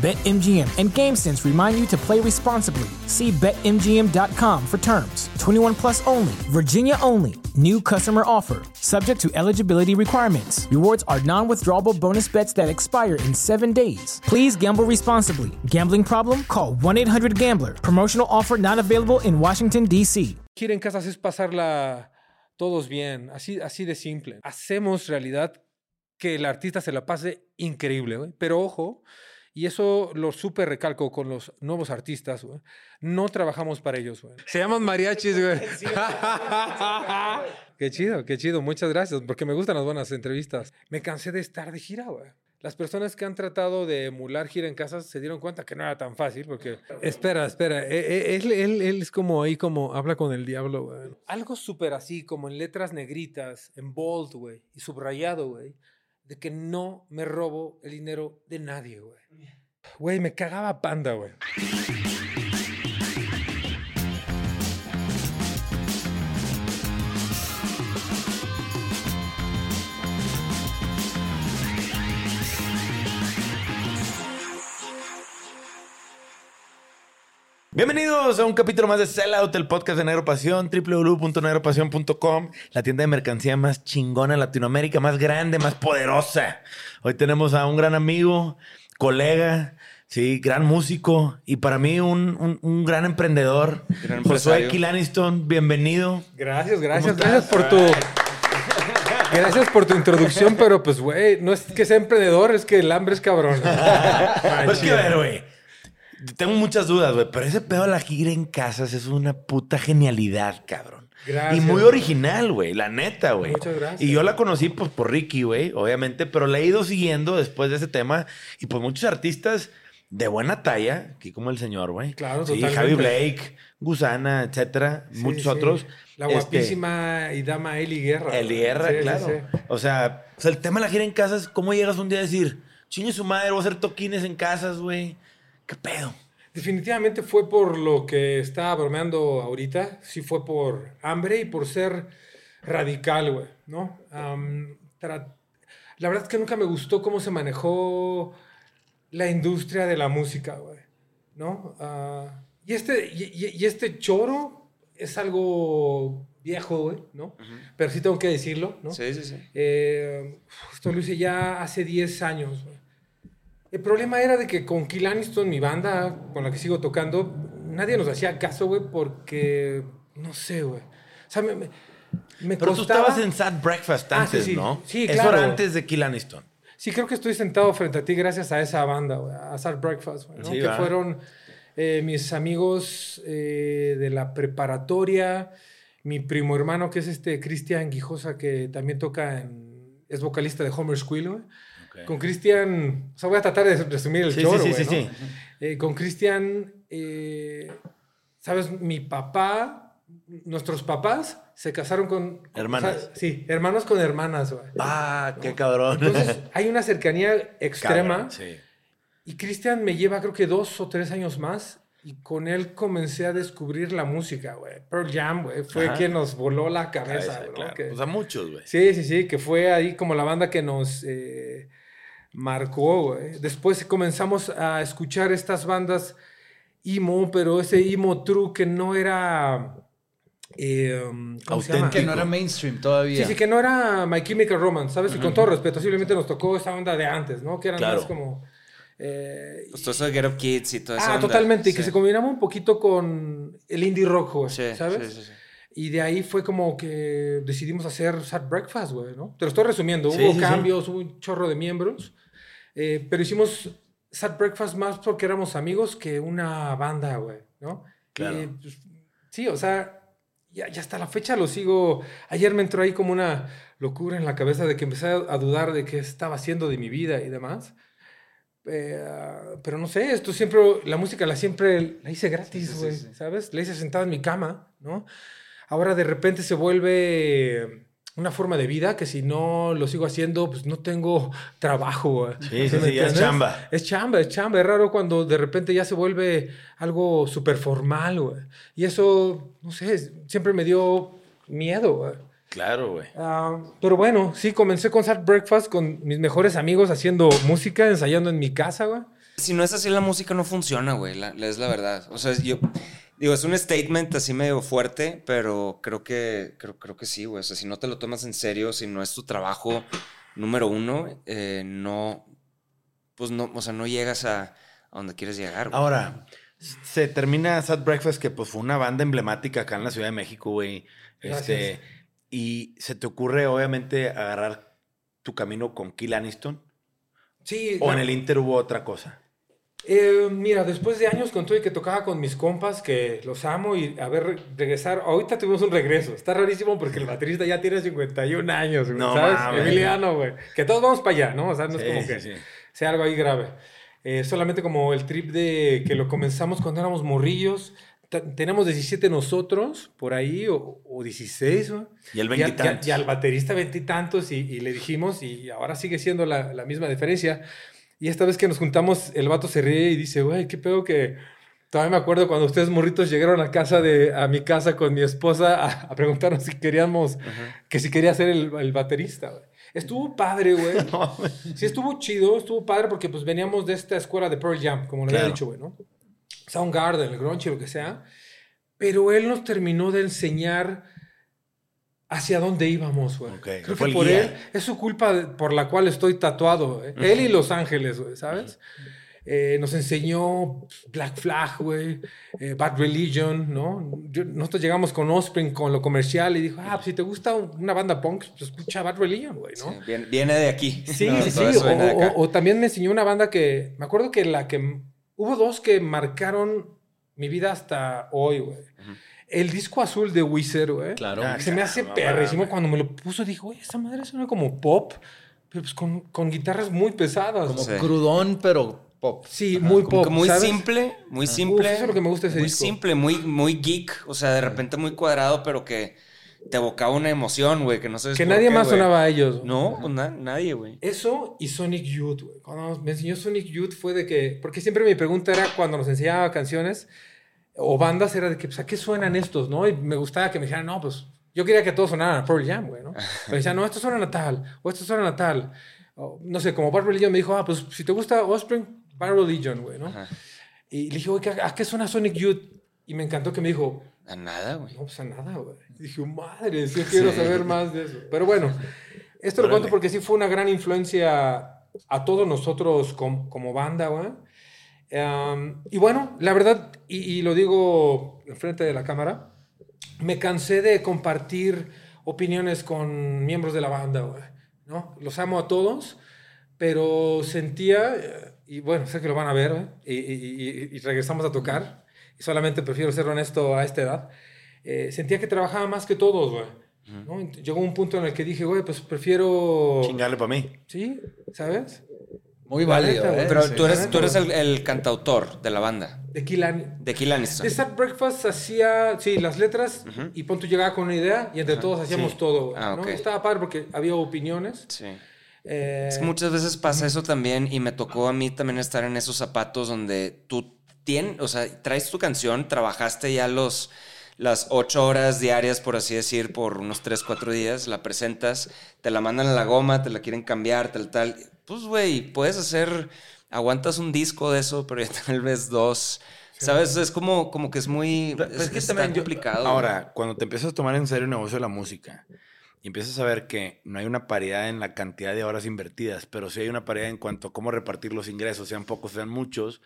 BetMGM and GameSense remind you to play responsibly. See BetMGM.com for terms. 21 plus only, Virginia only. New customer offer, subject to eligibility requirements. Rewards are non withdrawable bonus bets that expire in seven days. Please gamble responsibly. Gambling problem? Call 1 800 Gambler. Promotional offer not available in Washington, D.C. Gira en casas es pasarla todos bien, así, así de simple. Hacemos realidad que el artista se la pase increíble, güey. Pero ojo, y eso lo súper recalco con los nuevos artistas, güey. No trabajamos para ellos, güey. Se llaman mariachis, güey. qué chido, qué chido. Muchas gracias, porque me gustan las buenas entrevistas. Me cansé de estar de gira, güey. Las personas que han tratado de emular gira en casas se dieron cuenta que no era tan fácil, porque... Espera, espera. eh, eh, Él, él- él es como ahí, como habla con el diablo, güey. Algo súper así, como en letras negritas, en bold, güey, y subrayado, güey, de que no me robo el dinero de nadie, güey. Güey, me cagaba panda, güey. Bienvenidos a un capítulo más de Sellout, el podcast de Negro Pasión, www.negropasión.com, la tienda de mercancía más chingona de Latinoamérica, más grande, más poderosa. Hoy tenemos a un gran amigo, colega, sí, gran músico y para mí un, un- un gran emprendedor, Gran Josué. Kilaniston, bienvenido. Gracias, gracias, ¿Cómo gracias por tu... Gracias por tu introducción, pero pues, güey, no es que sea emprendedor, es que el hambre es cabrón. Pues que ver, güey. Tengo muchas dudas, güey, pero ese pedo de la gira en casas es una puta genialidad, cabrón. Gracias, Y muy original, güey, la neta, güey. Muchas gracias. Y yo la conocí, pues, por Ricky, güey, obviamente, pero la he ido siguiendo después de ese tema. Y pues muchos artistas de buena talla, aquí como el señor, güey. Claro, Sí, totalmente. Javi Blake, Gusana, etcétera, Sí, muchos sí. otros. La Este, guapísima y dama Eli Guerra. Eli. Guerra, claro. O, sea, o sea, el tema de la gira en casas, ¿cómo llegas un día a decir, chingue su madre, voy a hacer toquines en casas, güey? ¿Qué pedo? Definitivamente fue por lo que estaba bromeando ahorita. Sí fue por hambre y por ser radical, güey, ¿no? La verdad es que nunca me gustó cómo se manejó la industria de la música, güey, ¿no? Ah, y, este, y, este choro es algo viejo, güey, ¿no? Pero sí tengo que decirlo, ¿no? Sí, sí, sí. Eh, esto lo hice ya hace 10 años. güey. El problema era de que con Kill Aniston, mi banda con la que sigo tocando, nadie nos hacía caso, güey, porque no sé, güey. O sea, me, me, me Pero tú estabas en Sad Breakfast Ah, sí, antes, sí. ¿no? Sí, Eso claro. era antes de Kill Aniston. Sí, creo que estoy sentado frente a ti gracias a esa banda, güey, a Sad Breakfast, güey, ¿no? Sí, que va. fueron eh, mis amigos eh, de la preparatoria, mi primo hermano, que es este Cristian Guijosa, que también toca en... es vocalista de Homer Squill, güey. Con Cristian, o sea, voy a tratar de resumir el Sí, choro, sí, sí, güey, sí, ¿no? sí. Eh, con Cristian, eh, ¿sabes? Mi papá, nuestros papás se casaron con... Hermanas. o sea, sí, hermanos con hermanas, güey. Ah, qué cabrón. Entonces, hay una cercanía extrema. Cabrón, sí. Y Cristian me lleva, creo que dos o tres años más. Y con él comencé a descubrir la música, güey. Pearl Jam, güey. Fue Ajá. quien nos voló la cabeza, Cabeza, ¿no? claro. Que- O sea, muchos, güey. Sí, sí, sí. Que fue ahí como la banda que nos eh, marcó, güey. Después comenzamos a escuchar estas bandas emo, pero ese emo true que no era... eh, ¿Cómo se llama? Auténtico. Que no era mainstream todavía. Sí, sí, que no era My Chemical Romance, ¿sabes? Y con todo respeto, simplemente nos tocó esa onda de antes, ¿no? Que eran Claro. más como... eh, Pues todo eso de Get Up Kids y toda esa ah, onda. totalmente, y que se combinaba un poquito con el indie rock, güey, Sí, ¿sabes? sí, sí, sí. Y de ahí fue como que decidimos hacer Sad Breakfast, güey, ¿no? Te lo estoy resumiendo, Sí, hubo sí, sí. cambios, hubo un chorro de miembros, eh, pero hicimos Sad Breakfast más porque éramos amigos que una banda, güey, ¿no? Claro. Y, pues, sí, o sea, ya, ya hasta la fecha lo sigo. Ayer me entró ahí como una locura en la cabeza de que empecé a dudar de qué estaba haciendo de mi vida y demás. Eh, pero no sé, esto siempre, la música la siempre la hice gratis, güey, ¿sabes? La hice sentada en mi cama, ¿no? Ahora de repente se vuelve una forma de vida que si no lo sigo haciendo, pues no tengo trabajo. Güey. Sí, sí, sí, es chamba. Es chamba, es chamba. Es raro cuando de repente ya se vuelve algo súper formal, güey. Y eso, no sé, siempre me dio miedo, güey. Claro, güey. Ah, pero bueno, sí, comencé con Sad Breakfast con mis mejores amigos haciendo música, ensayando en mi casa, güey. Si no es así, la música no funciona, güey. es la verdad. O sea, yo digo, es un statement así medio fuerte, pero creo que, creo, creo que sí, güey. O sea, si no te lo tomas en serio, si no es tu trabajo número uno, eh, no, pues no, o sea, no llegas a, donde quieres llegar. Güey. Ahora, se termina Sad Breakfast, que pues fue una banda emblemática acá en la Ciudad de México, güey. Este y se te ocurre, obviamente, agarrar tu camino con Kill Aniston. Sí. ¿O en el Inter hubo otra cosa? Eh, mira, después de años con todo y que tocaba con mis compas, que los amo y a ver, regresar. Ahorita tuvimos un regreso. Está rarísimo porque el baterista ya tiene 51 años, no, ¿sabes? Emiliano, güey. Que todos vamos para allá, ¿no? O sea, no es como que sea algo ahí grave. Eh, solamente como el trip de que lo comenzamos cuando éramos morrillos tenemos 17 nosotros por ahí, o, 16, Y el veintitantos. Y, al baterista veintitantos, y, y, le dijimos, y ahora sigue siendo la, la, misma diferencia. Y esta vez que nos juntamos, el vato se ríe y dice, güey, qué pedo que... Todavía me acuerdo cuando ustedes morritos llegaron a casa de, a mi casa con mi esposa a, preguntarnos si queríamos, que si quería ser el, el baterista, Estuvo padre, güey. sí, estuvo chido, estuvo padre porque pues veníamos de esta escuela de Pearl Jam, como le había dicho, güey, ¿no? Soundgarden, el grunge, lo que sea, pero él nos terminó de enseñar hacia dónde íbamos, güey. Creo que por él es su culpa por la cual estoy tatuado. ¿eh? Él y Los Ángeles, güey, ¿sabes? Eh, nos enseñó Black Flag, güey, eh, Bad Religion, ¿no? nosotros llegamos con Offspring, con lo comercial, y dijo, ah, pues si te gusta una banda punk, pues escucha Bad Religion, güey, ¿no? viene, de aquí. Sí, sí, sí. o, también me enseñó una banda que, me acuerdo que la que Hubo dos que marcaron mi vida hasta hoy, güey. El disco azul de Wizard, güey. Claro. se me hace perrísimo. Cuando me lo puso, dije, güey, esta madre suena como pop, pero pues con, con guitarras muy pesadas. Como crudón, pero pop. Sí, muy pop. muy simple, muy simple. eso es lo que me gusta ese muy disco. Muy simple, muy, muy geek. O sea, de repente muy cuadrado, pero que te evocaba una emoción, güey, que no sé Que nadie más sonaba a ellos. No, pues nadie, güey. Eso y Sonic Youth, güey. Cuando me enseñó Sonic Youth fue de que. Porque siempre mi pregunta era cuando nos enseñaba canciones o bandas, era de que, pues, ¿a qué suenan estos, no? Y me gustaba que me dijeran, no, pues, yo quería que todos sonaran a Pearl Jam, güey, ¿no? Me decían, no, estos suenan a tal, o estos suenan a tal. no sé, como Bad Religion me dijo, ah, pues, si te gusta Offspring, Bad Religion, güey, ¿no? Y le dije, güey, ¿a qué suena Sonic Youth? Y me encantó que me dijo, a nada, güey. No, pues a nada, güey. Dije, madre, yo quiero saber más de eso. Pero bueno, esto lo cuento porque sí fue una gran influencia a todos nosotros como, banda, güey. Y bueno, la verdad, y, lo digo enfrente de la cámara, me cansé de compartir opiniones con miembros de la banda, güey. ¿no? Los amo a todos, pero sentía, y bueno, sé que lo van a ver, y, y, regresamos a tocar solamente prefiero ser honesto a esta edad, eh, sentía que trabajaba más que todos, güey. ¿no? Llegó un punto en el que dije, güey, pues prefiero... Chingarle para mí. Sí, ¿sabes? Muy válido. ¿eh? Pero tú eres, tú eres el, cantautor de la banda. De Kill De Kill De Start Breakfast hacía, sí, las letras y Ponto llegaba con una idea y entre todos hacíamos todo. Ah, ¿no? Estaba padre porque había opiniones. Sí. Eh, es que muchas veces pasa eso también y me tocó a mí también estar en esos zapatos donde tú o sea, traes tu canción, trabajaste ya los, las ocho horas diarias, por así decir, por unos tres, cuatro días, la presentas, te la mandan a la goma, te la quieren cambiar, tal, tal. Pues, güey, puedes hacer, aguantas un disco de eso, pero ya tal vez dos. ¿Sabes? Es como, como que es muy es, que también complicado. ahora, cuando te empiezas a tomar en serio el negocio de la música y empiezas a ver que no hay una paridad en la cantidad de horas invertidas, pero sí hay una paridad en cuanto a cómo repartir los ingresos, sean pocos, sean muchos,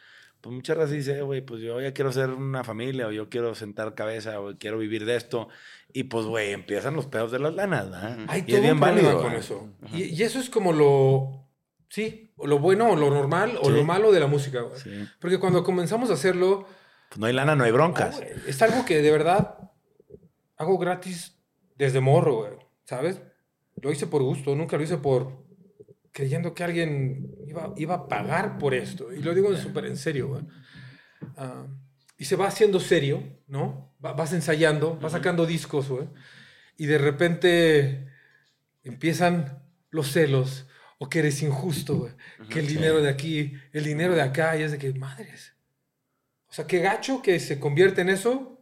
pues muchas veces dice, güey, pues yo ya quiero ser una familia, o yo quiero sentar cabeza, o quiero vivir de esto. Y pues, güey, empiezan los pedos de las lanas, ¿verdad? Hay y es bien válido con eso. Y, eso es como lo, sí, lo bueno, o lo normal, o lo malo de la música, güey. Porque cuando comenzamos a hacerlo... Pues no hay lana, no hay broncas. es algo que de verdad hago gratis desde morro, güey, ¿sabes? Lo hice por gusto, nunca lo hice por creyendo que alguien iba, iba a pagar por esto. Y lo digo súper en serio, güey. Ah, y se va haciendo serio, ¿no? Va- vas ensayando, vas sacando discos, güey. Y de repente empiezan los celos o que eres injusto, güey. Que el dinero de aquí, el dinero de acá, y es de que, madres. O sea, qué gacho que se convierte en eso,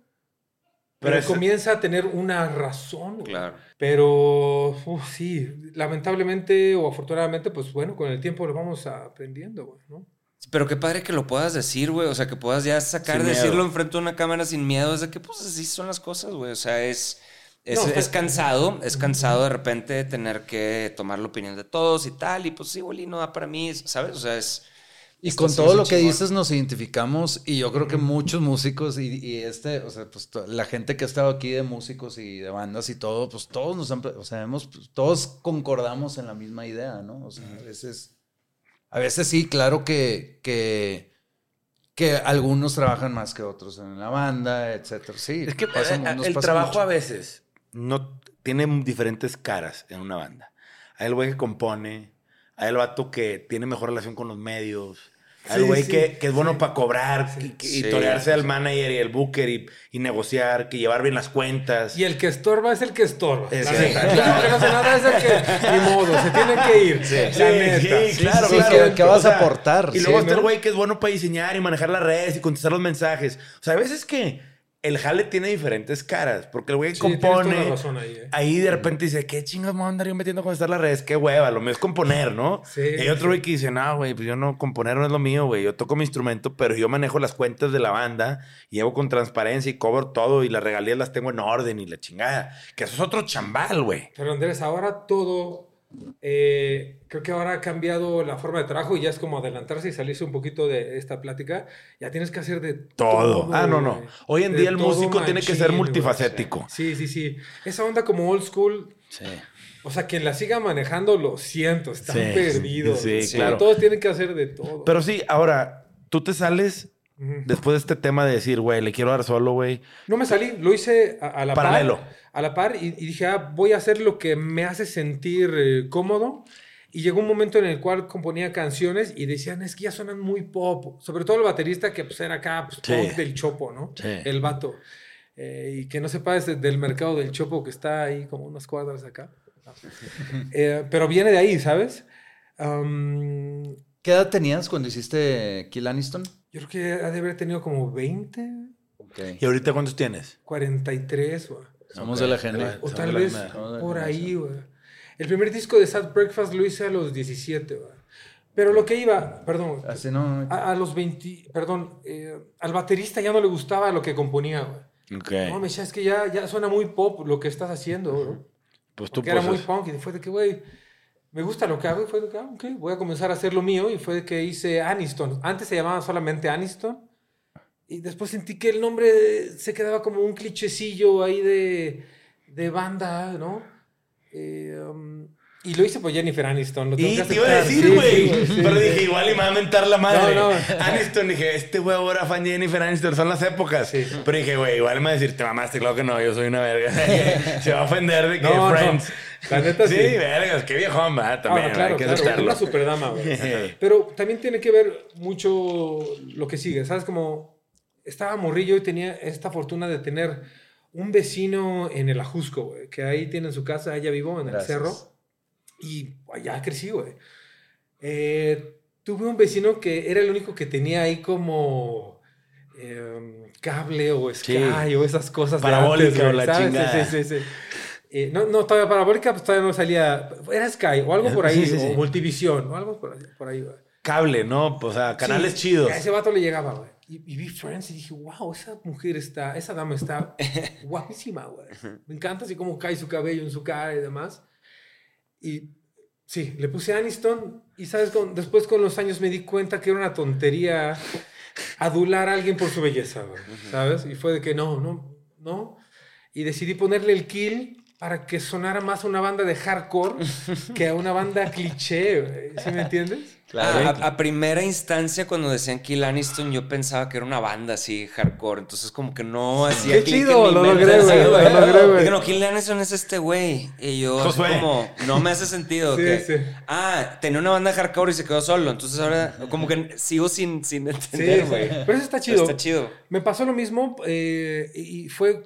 pero, comienza a tener una razón. güey. Claro. Pero sí, lamentablemente o afortunadamente, pues bueno, con el tiempo lo vamos aprendiendo, güey, ¿no? Pero qué padre que lo puedas decir, güey. O sea, que puedas ya sacar, Sin decirlo miedo. enfrente de una cámara sin miedo. Es de que, pues, así son las cosas, güey. O sea, es, es, No, es pues- cansado. Es cansado de repente tener que tomar la opinión de todos y tal. Y pues, sí, güey, no da para mí, ¿sabes? O sea, es... Y con todo lo que chingón. dices nos identificamos y yo creo que muchos músicos y, y este, o sea, pues la gente que ha estado aquí de músicos y de bandas y todo, pues todos nos han, o sea, hemos, pues, todos concordamos en la misma idea, ¿no? O sea, a veces, a veces sí, claro que, que, que algunos trabajan más que otros en la banda, etcétera. Sí, Es que pasa eh, nos el pasa trabajo mucho. a veces no tiene diferentes caras en una banda. Hay el güey que compone, hay el vato que tiene mejor relación con los medios, hay el Sí, güey sí, que, que es bueno sí. para cobrar y, que- y Sí. torearse al manager y el booker y, y negociar, que llevar bien las cuentas. Y el que estorba es el que estorba. Eh, la neta. El que no hace nada es el que, ni modo, se tiene que ir. Sí, la neta. sí, claro, sí, claro. ¿qué- qué vas a aportar? Y Sí, luego está el ¿no? güey que es bueno para diseñar y manejar las redes y contestar los mensajes. O sea, a veces que el jale tiene diferentes caras, porque el güey que Sí, compone... la razón ahí, eh. Ahí de repente dice, ¿qué chingas me voy a andar yo metiendo a contestar las redes? Qué hueva, lo mío es componer, ¿no? Sí, y hay otro güey que dice, no, güey, pues yo no, componer no es lo mío, güey. Yo toco mi instrumento, pero yo manejo las cuentas de la banda y llevo con transparencia y cobro todo y las regalías las tengo en orden y la chingada. Que eso es otro chambal, güey. Pero Andrés, ahora todo, eh, creo que ahora ha cambiado la forma de trabajo y ya es como adelantarse y salirse un poquito de esta plática. Ya tienes que hacer de Todo. todo. Ah, no, no. Hoy en día el músico tiene que ser multifacético. Sí, sí, sí. Esa onda como old school, Sí. o sea, quien la siga manejando, lo siento, están Sí, perdidos. sí, güey. claro. Todos tienen que hacer de todo. Pero sí, ahora, tú te sales Después de este tema de decir, güey, le quiero dar solo, güey. No me salí, lo hice a, a la Paralelo. par. A la par y, y dije, ah, voy a hacer lo que me hace sentir eh, cómodo. Y llegó un momento en el cual componía canciones y decían, es que ya suenan muy pop. Sobre todo el baterista que pues, era acá, pues, Sí. punk del chopo, ¿no? Sí. El vato. Eh, y que no sepa es del mercado del chopo que está ahí como unas cuadras acá. Eh, pero viene de ahí, ¿sabes? ¿Qué edad tenías cuando hiciste Kill Aniston? Yo creo que ha de haber tenido como 20, ¿Y ahorita cuántos tienes? 43, güey. Somos Ok. de la gente. O tal vez por ahí, güey. El primer disco de Sad Breakfast lo hice a los 17, güey. Pero lo que iba, perdón, güey, Así no. a, a los 20, perdón, eh, al baterista ya no le gustaba lo que componía, güey. Ok. No, me decía, es que ya, ya suena muy pop lo que estás haciendo, ¿no? Pues tú Porque era muy pues, punk y fue de que, güey, me gusta lo que hago y fue de que, ah, ok, voy a comenzar a hacer lo mío y fue de que hice Aniston. Antes se llamaba solamente Aniston y después sentí que el nombre se quedaba como un clichecillo ahí de, de banda, ¿no? Eh, um, y lo hice por Jennifer Aniston. Lo tengo Y que te iba a decir, güey. sí, sí, pero sí. dije, igual y me va a mentar la madre. No, no. Aniston, dije, este güey ahora fan Jennifer Aniston, son las épocas. Pero dije, güey, igual me va a decir, te mamaste, claro que no, yo soy una verga. Se va a ofender de que no. Friends. La neta sí. vergas, qué viejón, va, también. Ah, claro, claro, aceptarlo. una superdama, güey. Pero también tiene que ver mucho lo que sigue, ¿sabes? Como estaba morrillo y tenía esta fortuna de tener un vecino en el Ajusco, güey, que ahí tiene su casa, allá vivo, en el Gracias. cerro. Y allá crecí, güey. Eh, tuve un vecino que era el único que tenía ahí como eh, cable o Sky Sí. o esas cosas. de Parabólica antes, güey, o la chingada. Sí, sí, sí. sí. Eh, no, no, todavía parabólica, pues todavía no salía. Era Sky o algo por ahí, Sí, o Multivisión, o algo por ahí, por ahí güey. Cable, ¿no? O sea, canales chidos. A ese vato le llegaba, güey. Y, y vi Friends y dije, wow, esa mujer está, esa dama está guapísima, güey. Me encanta así como cae su cabello en su cara y demás. Y sí, le puse Aniston y, ¿sabes? Con- después con los años me di cuenta que era una tontería adular a alguien por su belleza, güey, ¿sabes? Y fue de que no, no, no. Y decidí ponerle el kill para que sonara más a una banda de hardcore que a una banda cliché. ¿Sí me entiendes? Claro. A, a primera instancia, cuando decían Kill Aniston, yo pensaba que era una banda así, hardcore. Entonces, como que no hacía Qué clic chido, en mi lo logré, güey, lo logré, güey. Dije, no, Kill Aniston es este güey. Y yo, así como, no me hace sentido. Sí, que, sí. Ah, tenía una banda hardcore y se quedó solo. Entonces, ahora, como que sigo sin, sin entender, sí. güey. Pero eso está chido. Está chido. Me pasó lo mismo eh, y fue...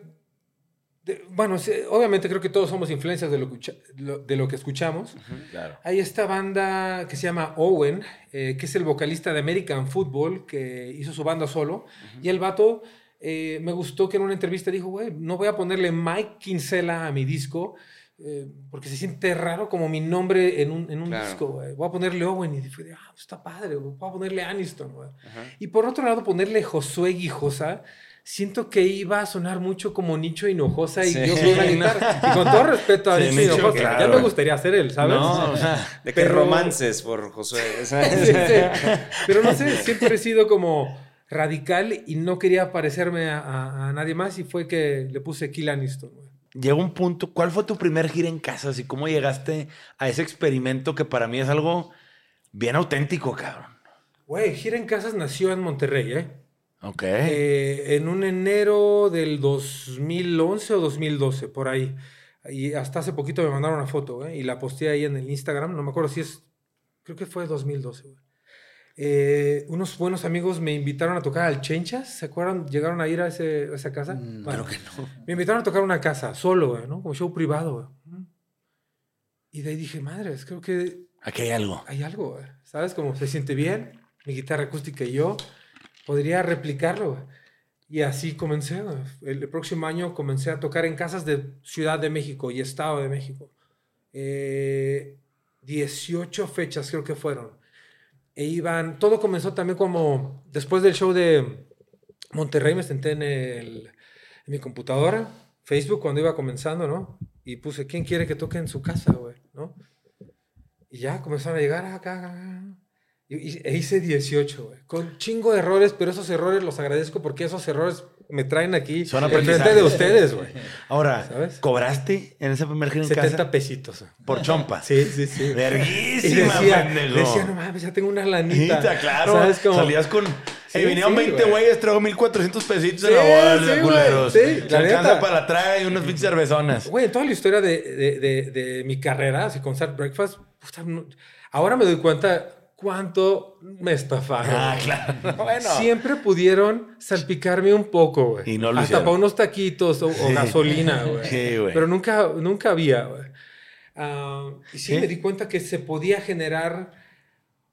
de- bueno, obviamente creo que todos somos influencias de lo, de lo que escuchamos. Claro. Hay esta banda que se llama Owen, eh, que es el vocalista de American Football, que hizo su banda solo. Y el vato eh, me gustó que en una entrevista dijo, güey, no voy a ponerle Mike Kinsella a mi disco, eh, porque se siente raro como mi nombre en un, en un Claro. disco, güey. Voy a ponerle Owen. Y dije, ah, está padre, güey. voy a ponerle Aniston, güey. Y por otro lado, ponerle Josué Guijosa. Siento que iba a sonar mucho como Nicho Hinojosa y Sí. una guitarra. Y con todo respeto a Sí, Nicho, Hinojosa, ya me gustaría ser él, ¿sabes? No, o sea, De que Pero- romances por Josué. Sí, sí. Pero no sé, siempre he sido como radical y no quería parecerme a, a- a nadie más y fue que le puse Kill Aniston, güey. llegó un punto. ¿Cuál fue tu primer gira en casa? ¿Y cómo llegaste a ese experimento que para mí es algo bien auténtico, cabrón? Güey, Gira en Casas nació en Monterrey, ¿eh? Ok. Eh, en un enero del 2011 o 2012, por ahí. Y hasta hace poquito me mandaron una foto, ¿eh? Y la posté ahí en el Instagram. No me acuerdo si es. Creo que fue 2012, güey. Eh, unos buenos amigos me invitaron a tocar al Chenchas. ¿Se acuerdan? ¿Llegaron a ir a, ese- a esa casa? Bueno, que no. Me invitaron a tocar una casa, solo, güey, ¿no? Como show privado, güey. Y de ahí dije, madres, creo que Aquí hay algo. hay algo, güey. ¿Sabes? Como se siente bien, mi guitarra acústica y yo, podría replicarlo. Y así comencé. El, próximo año comencé a tocar en casas de Ciudad de México y Estado de México. Eh, 18 fechas creo que fueron. E iban, todo comenzó también como, después del show de Monterrey, me senté en, el, en mi computadora, Facebook, cuando iba comenzando, ¿no? Y puse, ¿quién quiere que toque en su casa, güey? ¿No? Y ya comenzaron a llegar acá. acá, acá. E hice 18, güey. Con chingo de errores, pero esos errores los agradezco porque esos errores me traen aquí Son aprendizajes. de ustedes, güey. Ahora, ¿Sabes? ¿cobraste en ese primer gira en 70 casa? pesitos. Por chompa. Sí, sí, sí. Y Verguísima, decía, pendejo. decía, no mames, ya tengo una lanita. Claro. ¿Sabes? Como, Salías con. Sí, Hey, vinieron sí, 20 güey. güeyes, traigo 1400 pesitos Sí, en la sí, güey, culeros. sí, la alcanza para la traga y unas pinches cervezonas. Güey, toda la historia de, de- de- de mi carrera, así con Sad Breakfast, puta, no- ahora me doy cuenta cuánto me estafaron. Ah, claro. Bueno. Siempre pudieron salpicarme un poco, güey. Y no lo Hasta para unos taquitos o, o gasolina, güey. Sí, güey. Pero nunca, nunca había, güey. Ah, y sí, Sí. me di cuenta que se podía generar,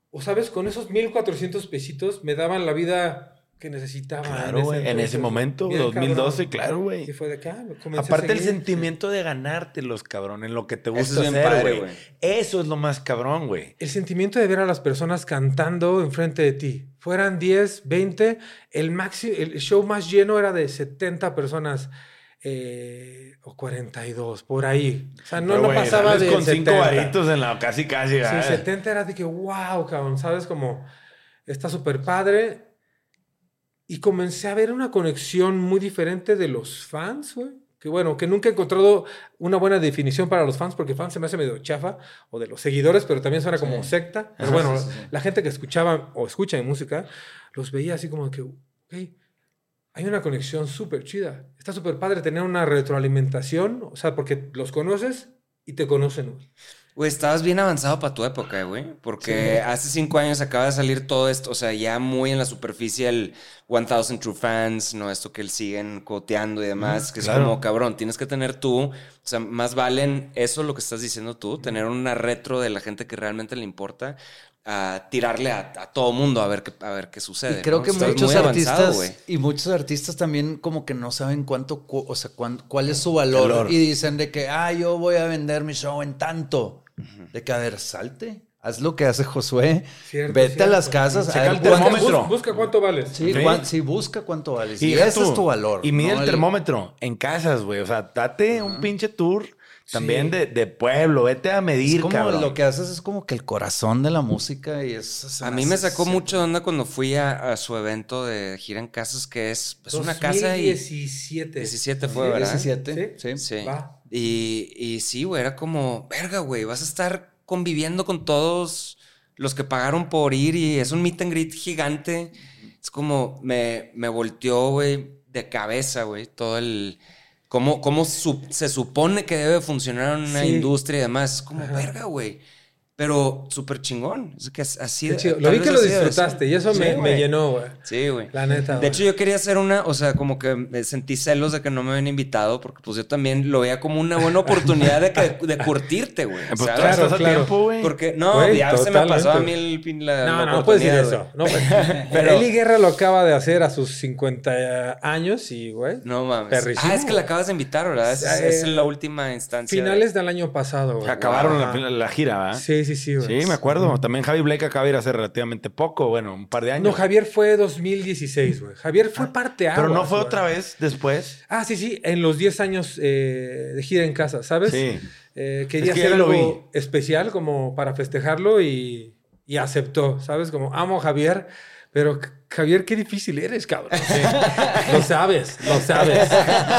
o sabes, con esos 1400 pesitos me daban la vida que necesitaba. Claro, güey. En entonces, ese momento, bien 2012, cabrón. claro, güey. Y fue de acá, me comencé a Aparte el sentimiento de ganártelos, cabrón, en lo que te gusta Eso hacer, padre, güey. Eso es lo más cabrón, güey. El sentimiento de ver a las personas cantando enfrente de ti. Fueran 10, 20, el, máximo, el show más lleno era de 70 personas eh, o 42, por ahí. O sea, no, Pero, no güey, pasaba de con 70. cinco varitos en la casi casi, Sí, ¿verdad? 70 era de que, wow, cabrón, ¿sabes? Como está súper padre. Y comencé a ver una conexión muy diferente de los fans, güey. Que bueno, que nunca he encontrado una buena definición para los fans, porque fans se me hace medio chafa, o de los seguidores, pero también suena como secta. Pero bueno, la gente que escuchaba o escucha mi música, los veía así como que, ok, hay una conexión súper chida. Está súper padre tener una retroalimentación, o sea, porque los conoces y te conocen, güey. Güey, estabas bien avanzado para tu época, güey. Porque hace cinco años acaba de salir todo esto, o sea, ya muy en la superficie el 1000 True Fans, ¿no? Esto que él siguen coteando y demás, que claro. es como, cabrón, tienes que tener tú, o sea, más valen eso lo que estás diciendo tú, tener una retro de la gente que realmente le importa, a tirarle a, a todo mundo a ver qué, a ver qué sucede. Y creo ¿no? que Estás muchos muy avanzado, artistas güey. y muchos artistas también como que no saben cuánto, cu- o sea, cuán- cuál es su valor, Valor. y dicen de que, ah, yo voy a vender mi show en tanto. De que, a ver, salte, haz lo que hace Josué, Cierto, vete a cierto. las casas, Checa a ver el termómetro. Busca, busca cuánto vales. Sí, Sí. cuán- sí, busca cuánto vales. Y, deja ese tú. es tu valor. Y mide ¿no? el termómetro en casas, güey. O sea, date un pinche tour También Sí. de, de pueblo. Vete a medir, Es como cabrón. lo que haces es como que el corazón de la música y es... A mí me sacó mucho de onda cuando fui a, a su evento de gira en casas, que es pues, una casa y 2017. 17 fue, ¿verdad? 17, sí. Sí. Va. Y, y sí, güey, era como, verga, güey, vas a estar conviviendo con todos los que pagaron por ir y es un meet and greet gigante. Es como, me, me volteó, güey, de cabeza, güey, todo el... Cómo, cómo su- se supone que debe funcionar una Sí. industria y demás. Es como, Ajá. verga, güey. Pero súper chingón. Es que así de- Lo vi que lo disfrutaste y eso Sí, me, llenó, güey. Sí, güey. La neta. De hecho, yo quería hacer una, o sea, como que me sentí celos de que no me habían invitado, porque pues yo también lo veía como una buena oportunidad de, que, de curtirte, güey. Pues a Claro, tiempo, güey. Porque no, ya se me pasó a mí el pin la. No, la no, no puedes decir eso. No, Pero- Pero Eli Guerra lo acaba de hacer a sus 50 años y, güey. No mames. Perrísimo. Ah, es que la acabas de invitar, ¿verdad? Es, Eh, es la última instancia. Finales del año pasado, güey. Acabaron la, la gira, ¿verdad? Sí, sí, sí, güey. Sí, me acuerdo. También Javi Blake acaba de ir hace relativamente poco, bueno, un par de años. No, Javier fue 2016, güey. Javier fue parte Pero no fue otra vez después. Ah, sí, sí, en los 10 años eh, de gira en casa, ¿sabes? Sí. Eh, quería Es que hacer algo especial como para festejarlo y, y aceptó, ¿sabes? Como amo a Javier, pero Javier, qué difícil eres, cabrón. lo sabes, lo sabes.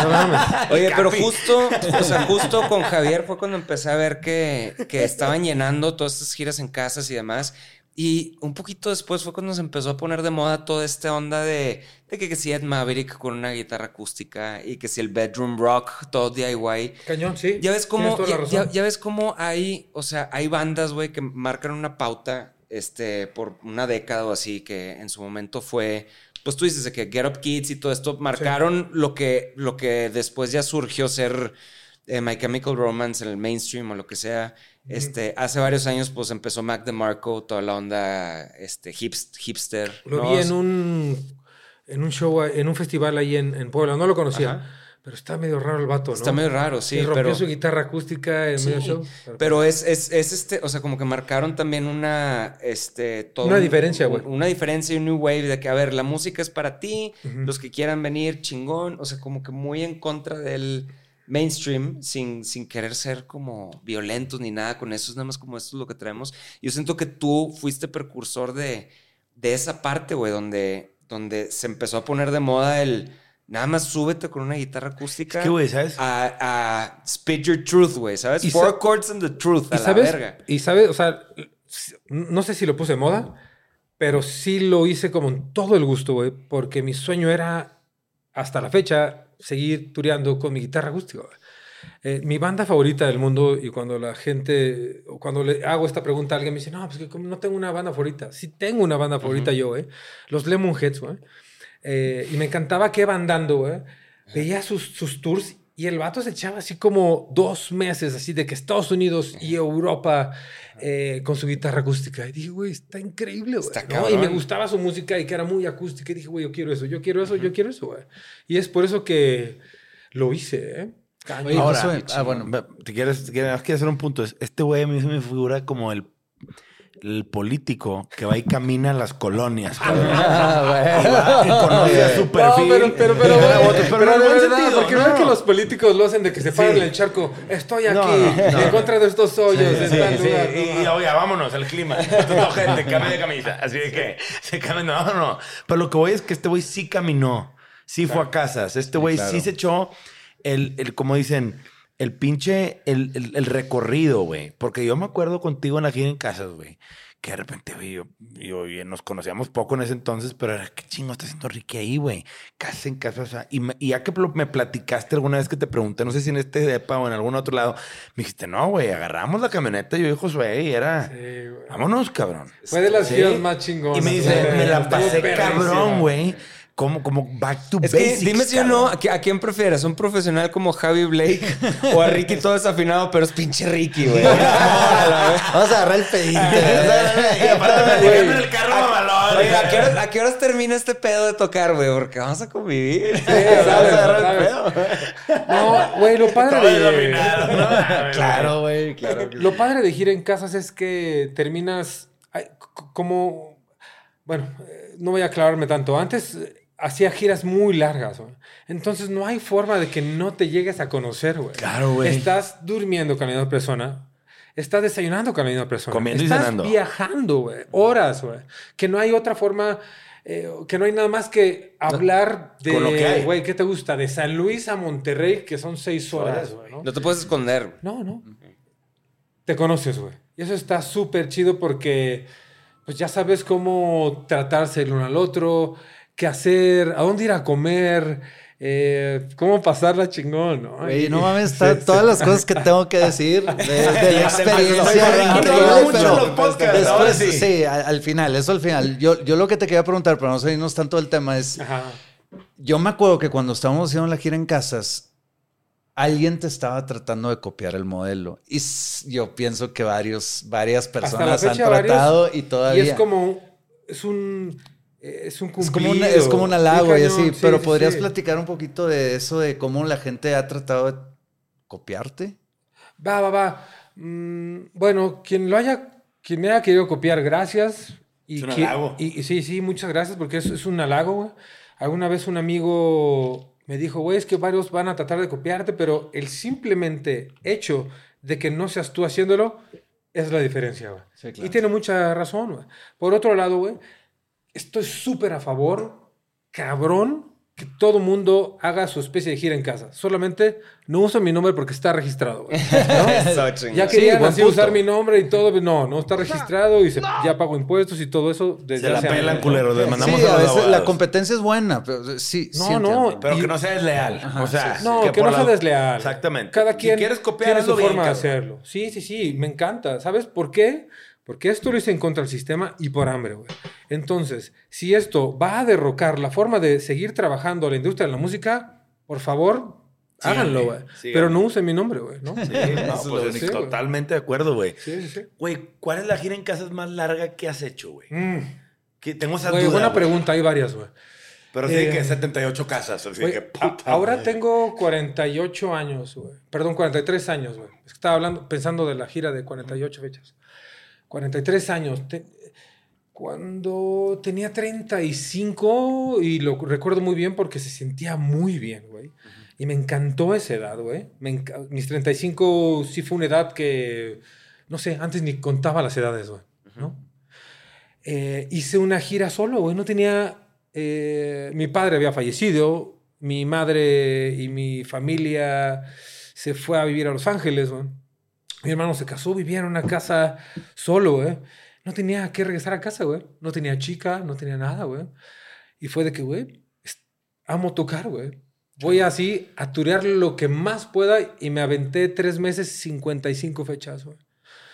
No mames. Oye, pero justo, o sea, justo con Javier fue cuando empecé a ver que, que estaban llenando todas estas giras en casas y demás. Y un poquito después fue cuando se empezó a poner de moda toda esta onda de, de que, que si Ed Maverick con una guitarra acústica y que si el bedroom rock, todo DIY. Cañón, sí. Ya ves cómo, ya- ya ves cómo hay, o sea, hay bandas, güey, que marcan una pauta, este, por una década o así, que en su momento fue, pues tú dices de que Get Up Kids y todo esto marcaron lo que, lo que después ya surgió ser eh, My Chemical Romance en el mainstream o lo que sea. Este, hace varios años, pues empezó Mac DeMarco, toda la onda, este, hips- hipster. Lo ¿no? vi en un, en un show, en un festival ahí en, en Puebla. No lo conocía, Ajá. Pero está medio raro el vato, ¿no? Está medio raro, sí, Y rompió pero- su guitarra acústica en medio show. Pero es, es, es este, o sea, como que marcaron también una, este, todo Una un- diferencia, güey. Una diferencia y un new wave de que, a ver, la música es para ti, los que quieran venir, chingón, o sea, como que muy en contra del mainstream, sin, sin querer ser como violentos ni nada con eso, es nada más como esto es lo que traemos. Yo siento que tú fuiste precursor de, de esa parte, güey, donde, donde se empezó a poner de moda el... Nada más súbete con una guitarra acústica. Es que, güey, ¿sabes? A, a Spit Your Truth, güey, ¿sabes? Four sa- chords and the truth, a ¿Y la sabes? verga. Y sabes, o sea, no sé si lo puse de moda, pero sí lo hice como en todo el gusto, güey, porque mi sueño era, hasta la fecha, seguir tureando con mi guitarra acústica. güey. Eh, mi banda favorita del mundo, y cuando la gente, o cuando le hago esta pregunta a alguien, me dice, no, pues que no tengo una banda favorita. Sí tengo una banda favorita yo, güey. Los Lemonheads, güey. Eh, y me encantaba que iba andando, güey. Veía sus, sus tours y el vato se echaba así como dos meses, así de que Estados Unidos y Europa eh, con su guitarra acústica. Y dije, güey, está increíble, güey. Está ¿no? Y me gustaba su música y que era muy acústica. Y dije, güey, yo quiero eso, yo quiero eso, yo quiero eso, güey. Y es por eso que lo hice, ¿eh? Oye, Ahora, ah, bueno. Si quieres, quieres quiero hacer un punto. Es- Este güey a mí se me figura como el, el político que va y camina a las colonias. Ah, conoce. No, pero, pero, pero, pero, en buen verdad, sentido, porque no. vean que los políticos lo hacen de que se paran Sí. en el charco. Estoy aquí, No, no. en contra de estos hoyos. en y, no, oye, vámonos al clima. No, gente, cambia de camisa. Así de que se cambia. No, no. Pero lo que voy es que este güey sí caminó. Sí fue a casas. Este güey sí, se echó el, el, como dicen, el pinche, el, el, el recorrido, güey. Porque yo me acuerdo contigo en la gira en casas, güey. Que de repente, güey, yo, yo- y nos conocíamos poco en ese entonces, pero era, ¿qué chingo está haciendo Ricky ahí, güey? Casa en casa, o sea, y, me- y ya que me platicaste alguna vez que te pregunté, no sé si en este depa o en algún otro lado, me dijiste, no, güey, agarramos la camioneta, yo y Josué, y era, Sí, güey. vámonos, cabrón. Fue de las Sí. giras más chingonas. Y me dice, güey. me la pasé cabrón, güey. Como, como back to Es que basics. dime si o no. ¿a, a quién prefieres? ¿Un profesional como Javi Blake o a Ricky todo desafinado, pero es pinche Ricky, güey? Vamos a agarrar el. Oye, ¿a qué, horas, termina este pedo de tocar, güey? Porque vamos a convivir. Sí, vamos a agarrar el pedo. No, güey, lo padre Todo de... ¿no? Claro, güey, claro. Lo padre de gira en casas es que terminas como... Bueno, eh, no voy a aclararme tanto. Antes, hacía giras muy largas, güey. Entonces no hay forma de que no te llegues a conocer, güey. Claro, güey. Estás durmiendo con la misma persona. Estás desayunando con la misma persona. Comiendo y Estás cenando. viajando, güey. Horas, güey. Que no hay otra forma... eh, que no hay nada más que hablar de... Con lo que hay. Güey, ¿qué te gusta? De San Luis a Monterrey, que son seis horas, güey, ¿no? No te puedes esconder. No, no. Te conoces, güey. Y eso está súper chido porque pues ya sabes cómo tratarse el uno al otro, qué hacer, a dónde ir a comer, eh, cómo pasarla chingón, ¿no? Güey, Y- no mames, está- todas las cosas que tengo que decir de, de la experiencia. después, sí. sí, al, al final, eso al final. Yo, yo lo que te quería preguntar, pero no salirnos tanto del tema, es, Ajá. yo me acuerdo que cuando estábamos haciendo la gira en casas, alguien te estaba tratando de copiar el modelo. Y yo pienso que varios, varias personas han fecha, varios, tratado y todavía... Y es como, es un, es un Es como, un, cumplido. es como un halago Sí, y así, sí, pero sí, podrías sí. platicar un poquito de eso, de cómo la gente ha tratado de copiarte. Va, va, va. Mm, bueno, quien lo haya, quien me haya querido copiar, gracias. Y Es un que- halago. Y, y sí, sí, muchas gracias porque es, es un halago, güey. Alguna vez un amigo me dijo, güey, es que varios van a tratar de copiarte, pero el simplemente hecho de que no seas tú haciéndolo es la diferencia, güey. Sí, claro. Y tiene mucha razón, güey. Por otro lado, güey, estoy súper a favor, cabrón, que todo mundo haga su especie de gira en casa. Solamente no uso mi nombre porque está registrado, güey. ¿no? Ya Sí, querían buen así usar mi nombre y todo, no, no está registrado y se- ya pago impuestos y todo eso desde Se la pelan, años, ¿no? culeros. Les mandamos sí, a a veces la competencia es buena, pero sí, No, sí no. Pero Y- que no sea desleal. o sea, No, que, no la- sea desleal. Exactamente. Cada Si quien quieres copiar, tiene su bien, forma de cabrón. hacerlo. Sí, sí, sí, me encanta. ¿Sabes por qué? Porque esto lo hice en contra del sistema y por hambre, güey. Entonces, si esto va a derrocar la forma de seguir trabajando la industria de la música, por favor, háganlo, güey. Pero no usen mi nombre, güey, ¿no? Sí, no, pues es totalmente de acuerdo, güey. Sí, sí, sí. Güey, ¿cuál es la gira en casas más larga que has hecho, güey? Mm. Que tengo esa Güey, duda, buena güey. pregunta, hay varias, güey. Pero sí Eh, que 78 casas. Así Güey, que, puta ahora madre. tengo 48 años, güey. Perdón, 43 años, güey. Es que estaba hablando, pensando de la gira de 48 fechas. 43 años. Te- cuando tenía 35, y lo recuerdo muy bien porque se sentía muy bien, güey. Y me encantó esa edad, güey. Mis 35 sí fue una edad que, no sé, antes ni contaba las edades, güey. ¿no? Eh, hice una gira solo, güey. No tenía. eh, mi padre había fallecido. Mi madre y mi familia se fue a vivir a Los Ángeles, güey. Mi hermano se casó, vivía en una casa solo, güey. No tenía que regresar a casa, güey. No tenía chica, no tenía nada, güey. Y fue de que, güey, amo tocar, güey. Voy así a turear lo que más pueda y me aventé tres meses, 55 fechas, güey.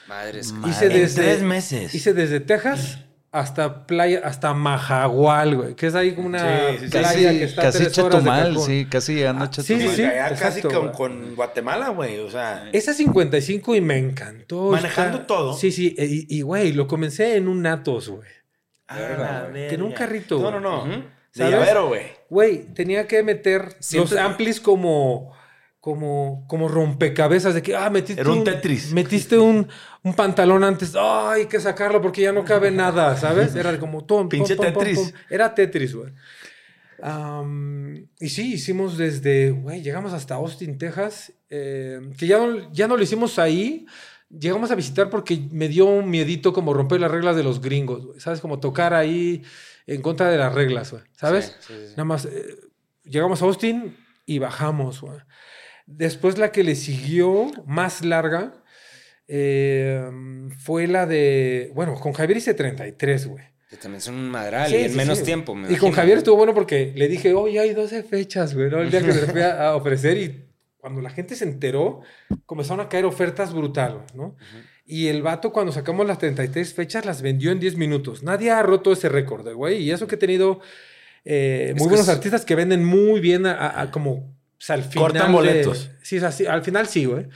Madres. Ma- Hice En desde, tres meses. Hice desde Texas hasta playa, hasta Majagual, güey. Que es ahí como una Sí, sí, sí. playa Casi, que está casi tres horas de Chetumal, Cancún. sí, casi llegando a Ah, sí, Chetumal. sí, Allá casi con, con Guatemala, güey. O sea, Esa 55 y me encantó. Manejando Está- todo. Sí, sí. Y, y, güey, lo comencé en un Natos, güey. a verga, la güey. Que en un carrito, No, no, no. De llavero, güey. Güey, tenía que meter Siempre- los amplis como, como, como rompecabezas de que, ah, metiste Era un Tetris. Metiste un, un pantalón antes, ay, hay que sacarlo porque ya no cabe nada, ¿sabes? Era como, tom, Pinche Tetris. Era Tetris, güey. Am, y sí, hicimos desde, güey, llegamos hasta Austin, Texas, eh, que ya no, ya no lo hicimos ahí. Llegamos a visitar porque me dio un miedito como romper las reglas de los gringos, güey, ¿sabes? Como tocar ahí en contra de las reglas, güey, ¿sabes? Sí, sí, sí. Nada más, eh, llegamos a Austin y bajamos, güey. Después la que le siguió, más larga, eh, fue la de, bueno, con Javier hice 33, güey. Que también son un madral Sí, y en sí, menos sí. tiempo. me Y con. Javier estuvo bueno porque le dije, oye, hay 12 fechas, güey, ¿no? El día que se le fui a, ofrecer y cuando la gente se enteró, comenzaron a caer ofertas brutal, ¿no? Y el vato, cuando sacamos las 33 fechas, las vendió en 10 minutos. Nadie ha roto ese récord, güey. Y eso que he tenido eh, muy buenos es- artistas que venden muy bien a, a- a como al final. Cortan de- boletos. sí, o sea, sí, al final sí, güey.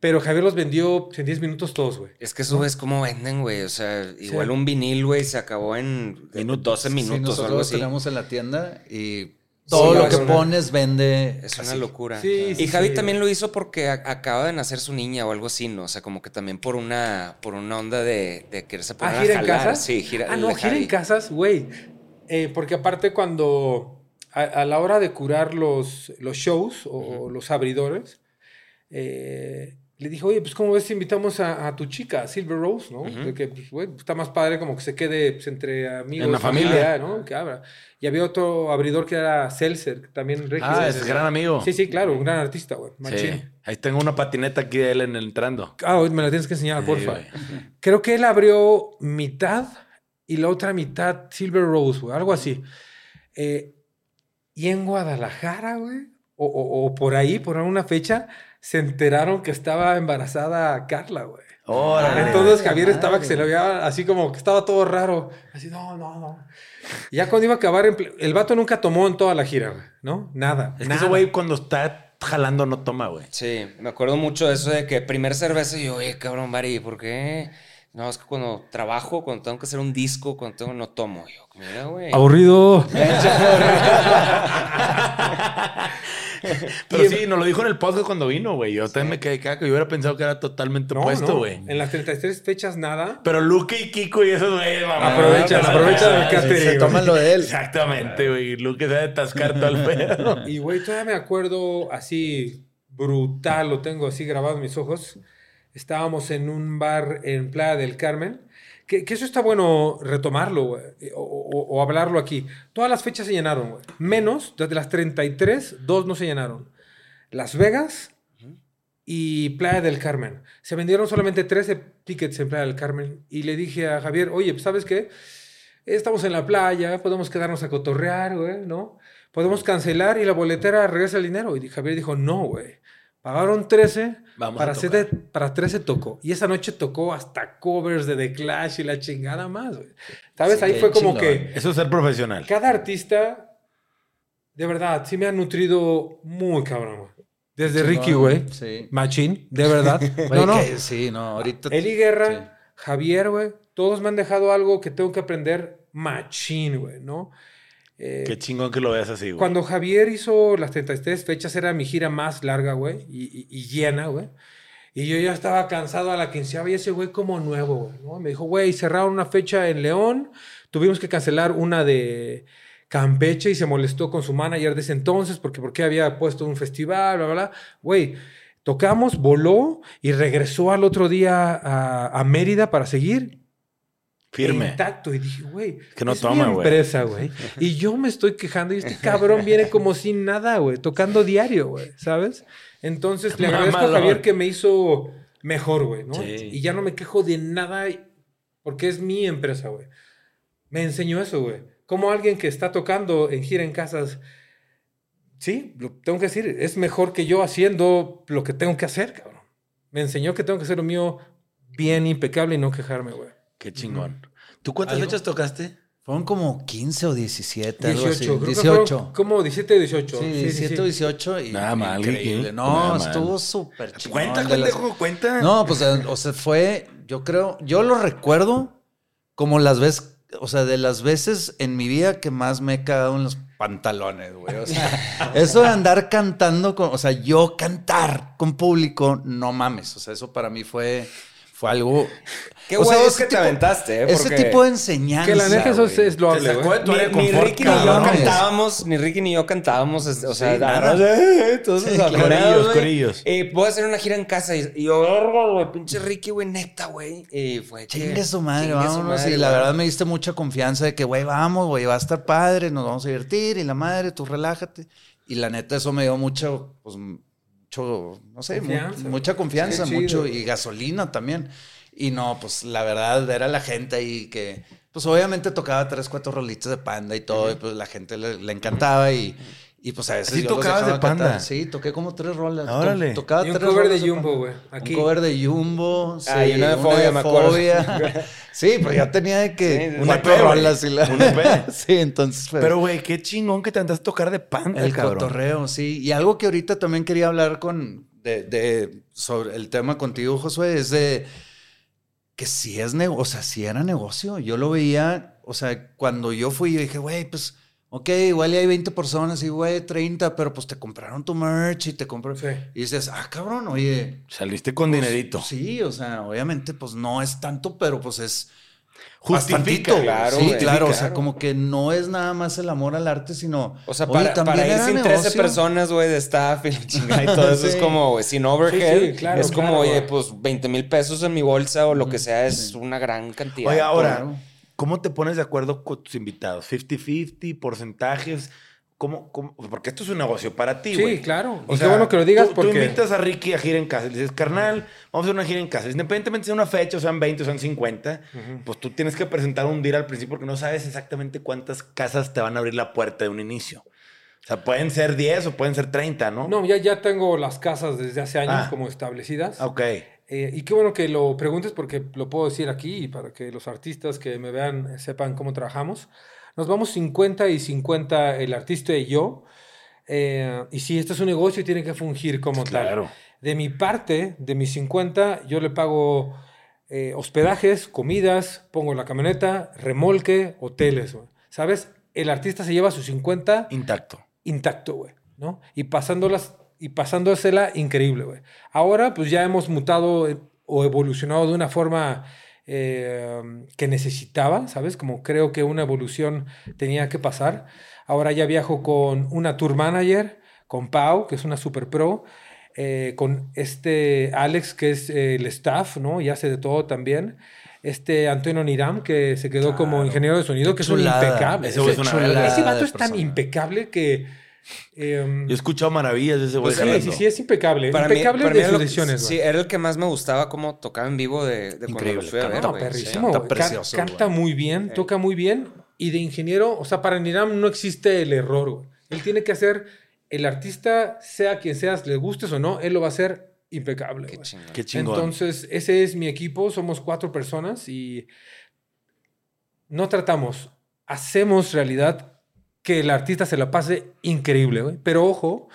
Pero Javier los vendió en 10 minutos todos, güey. Es que eso es como venden, güey. O sea, igual Sí. un vinil, güey, se acabó en Minutos. 12 Sí, minutos o nosotros algo así. tenemos en la tienda y todo Sí, lo que una- pones vende. Es una así. locura. Sí, sí, y Javi sí. también lo hizo porque a- acaba de nacer su niña o algo así, ¿no? O sea, como que también por una, por una onda de, de quererse poner ¿Ah, a gira en jalar. casas? Sí, gira. Ah, no, gira en casas, güey. Eh, porque aparte cuando a, a la hora de curar los, los shows o, los abridores, eh, le dije, oye, pues ¿cómo ves si invitamos a, a tu chica, Silver Rose, ¿no? Que, pues, güey, está más padre como que se quede pues, entre amigos. En la familia. ¿no? Que abra. Y había otro abridor que era Seltzer, que también Regis. Ah, es gran amigo. Sí, sí, claro, un gran artista, güey. Sí. Ahí tengo una patineta aquí de él en el entrando. Ah, me la tienes que enseñar, Sí, porfa. Creo que él abrió mitad y la otra mitad Silver Rose, güey, algo así. Eh, y en Guadalajara, güey, o, o- o por ahí, por alguna fecha, se enteraron que estaba embarazada Carla, güey. Órale. Entonces Javier estaba que se le veía así como que estaba todo raro. Así, no, no, no. Y ya cuando iba a acabar, el vato nunca tomó en toda la gira, güey, ¿no? Nada. Es que ese güey cuando está jalando no toma, güey. Sí, me acuerdo mucho de eso de que primer cerveza y yo, oye, cabrón, Bari, ¿por qué? No, es que cuando trabajo, cuando tengo que hacer un disco, cuando tengo, no tomo. Yo, mira, güey. Aburrido. Pero sí, nos lo dijo en el podcast cuando vino, güey. Yo también me quedé caca. Yo hubiera pensado que era totalmente No, opuesto, no. güey. En las 33 fechas nada. Pero Luke y Kiko y esos güeyes, mamá. Aprovechan, aprovechan el catering, toman lo de él. Exactamente, güey. Luke se debe atascar todo el pedo. Y, güey, todavía me acuerdo así brutal, lo tengo así grabado en mis ojos. Estábamos en un bar en Playa del Carmen. Que, que eso está bueno retomarlo, o- o hablarlo aquí. Todas las fechas se llenaron, güey. Menos, desde las 33, dos no se llenaron. Las Vegas y Playa del Carmen. Se vendieron solamente 13 tickets en Playa del Carmen. Y le dije a Javier, oye, pues, ¿sabes qué? Estamos en la playa, podemos quedarnos a cotorrear, güey, ¿no? Podemos cancelar y la boletera regresa el dinero. Y Javier dijo, no, güey. Pagaron 13, Vamos para, a hacer tocar. de- para 13 tocó. Y esa noche tocó hasta covers de The Clash y la chingada más, güey. ¿Sabes? Ahí Sí, fue como chingón. que Eso es ser profesional. cada artista, de verdad, sí me ha nutrido muy cabrón, güey. Desde Ricky, güey. Sí. Machín, de verdad. No, no. que- sí, no, ahorita. Eli Guerra, Sí. Javier, güey. Todos me han dejado algo que tengo que aprender machín, güey, ¿no? Eh, Qué chingón que lo veas así, güey. cuando Javier hizo las 33 fechas, era mi gira más larga, güey, y, y- y llena, güey. Y yo ya estaba cansado a la quinceava y ese güey como nuevo, güey, ¿no? Me dijo, güey, cerraron una fecha en León, tuvimos que cancelar una de Campeche y se molestó con su manager de ese entonces porque, porque había puesto un festival, bla, bla, bla. Güey, tocamos, voló y regresó al otro día a, a Mérida para seguir Firme. intacto. Y dije, güey, Que no es toma, mi empresa, güey. Y yo me estoy quejando y este cabrón viene como sin nada, güey, tocando diario, güey, ¿sabes? Entonces le agradezco a. Javier que me hizo mejor, güey, ¿no? Sí. Y ya no me quejo de nada porque es mi empresa, güey. Me enseñó eso, güey. Como alguien que está tocando en gira en casas, sí, lo tengo que decir, es mejor que yo haciendo lo que tengo que hacer, cabrón. Me enseñó que tengo que hacer lo mío bien impecable y no quejarme, güey. Qué chingón. ¿Tú cuántas Algo. fechas tocaste? Fueron como 15 o 17, algo 18, así. creo que 18. como 17 18. Sí, 17 o 18 y Nada mal, increíble. No, Nada mal. estuvo súper chido. Cuenta, pendejo, cuenta. No, pues, eh, o sea, fue, yo creo, yo lo recuerdo como las veces, o sea, de las veces en mi vida que más me he cagado en los pantalones, güey. O sea, eso de andar cantando, con, o sea, yo cantar con público, no mames. O sea, eso para mí fue, fue algo... Qué o sea, huevos ese que te tipo- aventaste, ¿eh? Ese tipo de enseñanza. Que la neta eso es, loable, Te sacó de tu área Ni, Ricky ni yo cantábamos, ni Ricky ni yo cantábamos, o sea, eh, todos Sí, desaforados, corillos. Eh, voy a hacer una gira en casa y, yo, "Verga, güey, pinche Ricky, güey, neta, güey. Y fue Chingue su madre, vámonos. madre, y la verdad me diste mucha confianza de que, güey, vamos, güey, va a estar padre, nos vamos a divertir. Y la madre, tú relájate. Y la neta, eso me dio mucho, pues, mucho, no sé, mu- mucha confianza, mucho, y gasolina también. Y no, pues la verdad, ver a la gente ahí que, pues obviamente tocaba tres, cuatro rolitas de panda y todo, y pues la gente le, le encantaba y, y pues a veces ¿Sí yo los tocabas dejaba de Panda? cantar. Sí, toqué como tres rolas. To- Órale. Tocaba Y un tres cover de Jumbo, güey. Aquí. Un cover de Jumbo. Sí, Ah, y una de Fobia, me acuerdo. Fobia. Sí, pero ya tenía de que Sí, un cuatro güey. rolas y la... Un EP. sí, entonces fue Pero, güey, qué chingón que te andas a tocar de panda, el cabrón. cotorreo, sí. Y algo que ahorita también quería hablar con de, de- sobre el tema contigo, Josué, es de que si es negocio, o sea, si era negocio. Yo lo veía, o sea, cuando yo fui, yo dije, güey, pues, ok, igual y hay 20 personas y, güey, 30, pero pues te compraron tu merch y te compraron. Sí. Y dices, ah, cabrón, oye, Saliste con pues, dinerito. Sí, o sea, obviamente, pues no es tanto, pero pues es. Justifica. Bastantito, claro, sí, claro. O sea, como que no es nada más el amor al arte, sino. O sea, para, también para ir sin negocio. 13 personas, güey, de staff y la chingada y todo eso es como, güey, sin overhead. Sí, sí, claro, es como, claro, oye, pues 20 mil pesos en mi bolsa o lo que sea es una gran cantidad. Oye, ahora, claro. ¿Cómo te pones de acuerdo con tus invitados? ¿50-50? ¿Porcentajes? ¿Cómo, cómo? Porque esto es un negocio para ti, Sí, güey. claro. Y qué bueno que lo digas tú, porque- Tú invitas a Ricky a gira en casa. Le dices, carnal, vamos a hacer una gira en casa. Independientemente sea una fecha, o sean 20 o sean 50, pues tú tienes que presentar un deal al principio porque no sabes exactamente cuántas casas te van a abrir la puerta de un inicio. O sea, pueden ser 10 o pueden ser 30, ¿no? No, ya, ya tengo las casas desde hace años Ah. como establecidas. Ok. Eh, y qué bueno que lo preguntes porque lo puedo decir aquí y para que los artistas que me vean sepan cómo trabajamos. Nos vamos 50 y 50 el artista y yo. Eh, y sí, esto es un negocio tiene que fungir como Claro. tal. De mi parte, de mis 50, yo le pago eh, hospedajes, comidas, pongo la camioneta, remolque, hoteles, güey. ¿Sabes? El artista se lleva sus 50 Intacto. intacto, güey, ¿no? Y pasándolas y pasándosela increíble, güey. Ahora, pues ya hemos mutado eh, o evolucionado de una forma eh, que necesitaba, ¿sabes? Como creo que una evolución tenía que pasar. Ahora ya viajo con una tour manager, con Pau, que es una super pro, eh, con este Alex, que es eh, el staff, ¿no? Y hace de todo también. Este Antonio Niram, que se quedó como ingeniero de sonido, Qué que es un impecable. Ese es una Ese- vato es tan persona. impecable que. Em, Yo he escuchado maravillas de ese güey. pues sí, sí, sí, es impecable. Para mí- impecable para de mí sus decisiones, Sí, era el que más me gustaba cómo tocaba en vivo de, de cuando Increíble, lo fui a ver, sí. perrísimo. Canta precioso, Can- Canta güey. muy bien, toca muy bien. Y de ingeniero, o sea, para Niram no existe el error, güey. Él tiene que hacer, el artista, sea quien seas, le gustes o no, él lo va a hacer impecable. Qué güey. chingón. Qué chingón. Entonces, ese es mi equipo, somos cuatro personas y no tratamos, hacemos realidad que el artista se la pase increíble, güey. Pero ojo,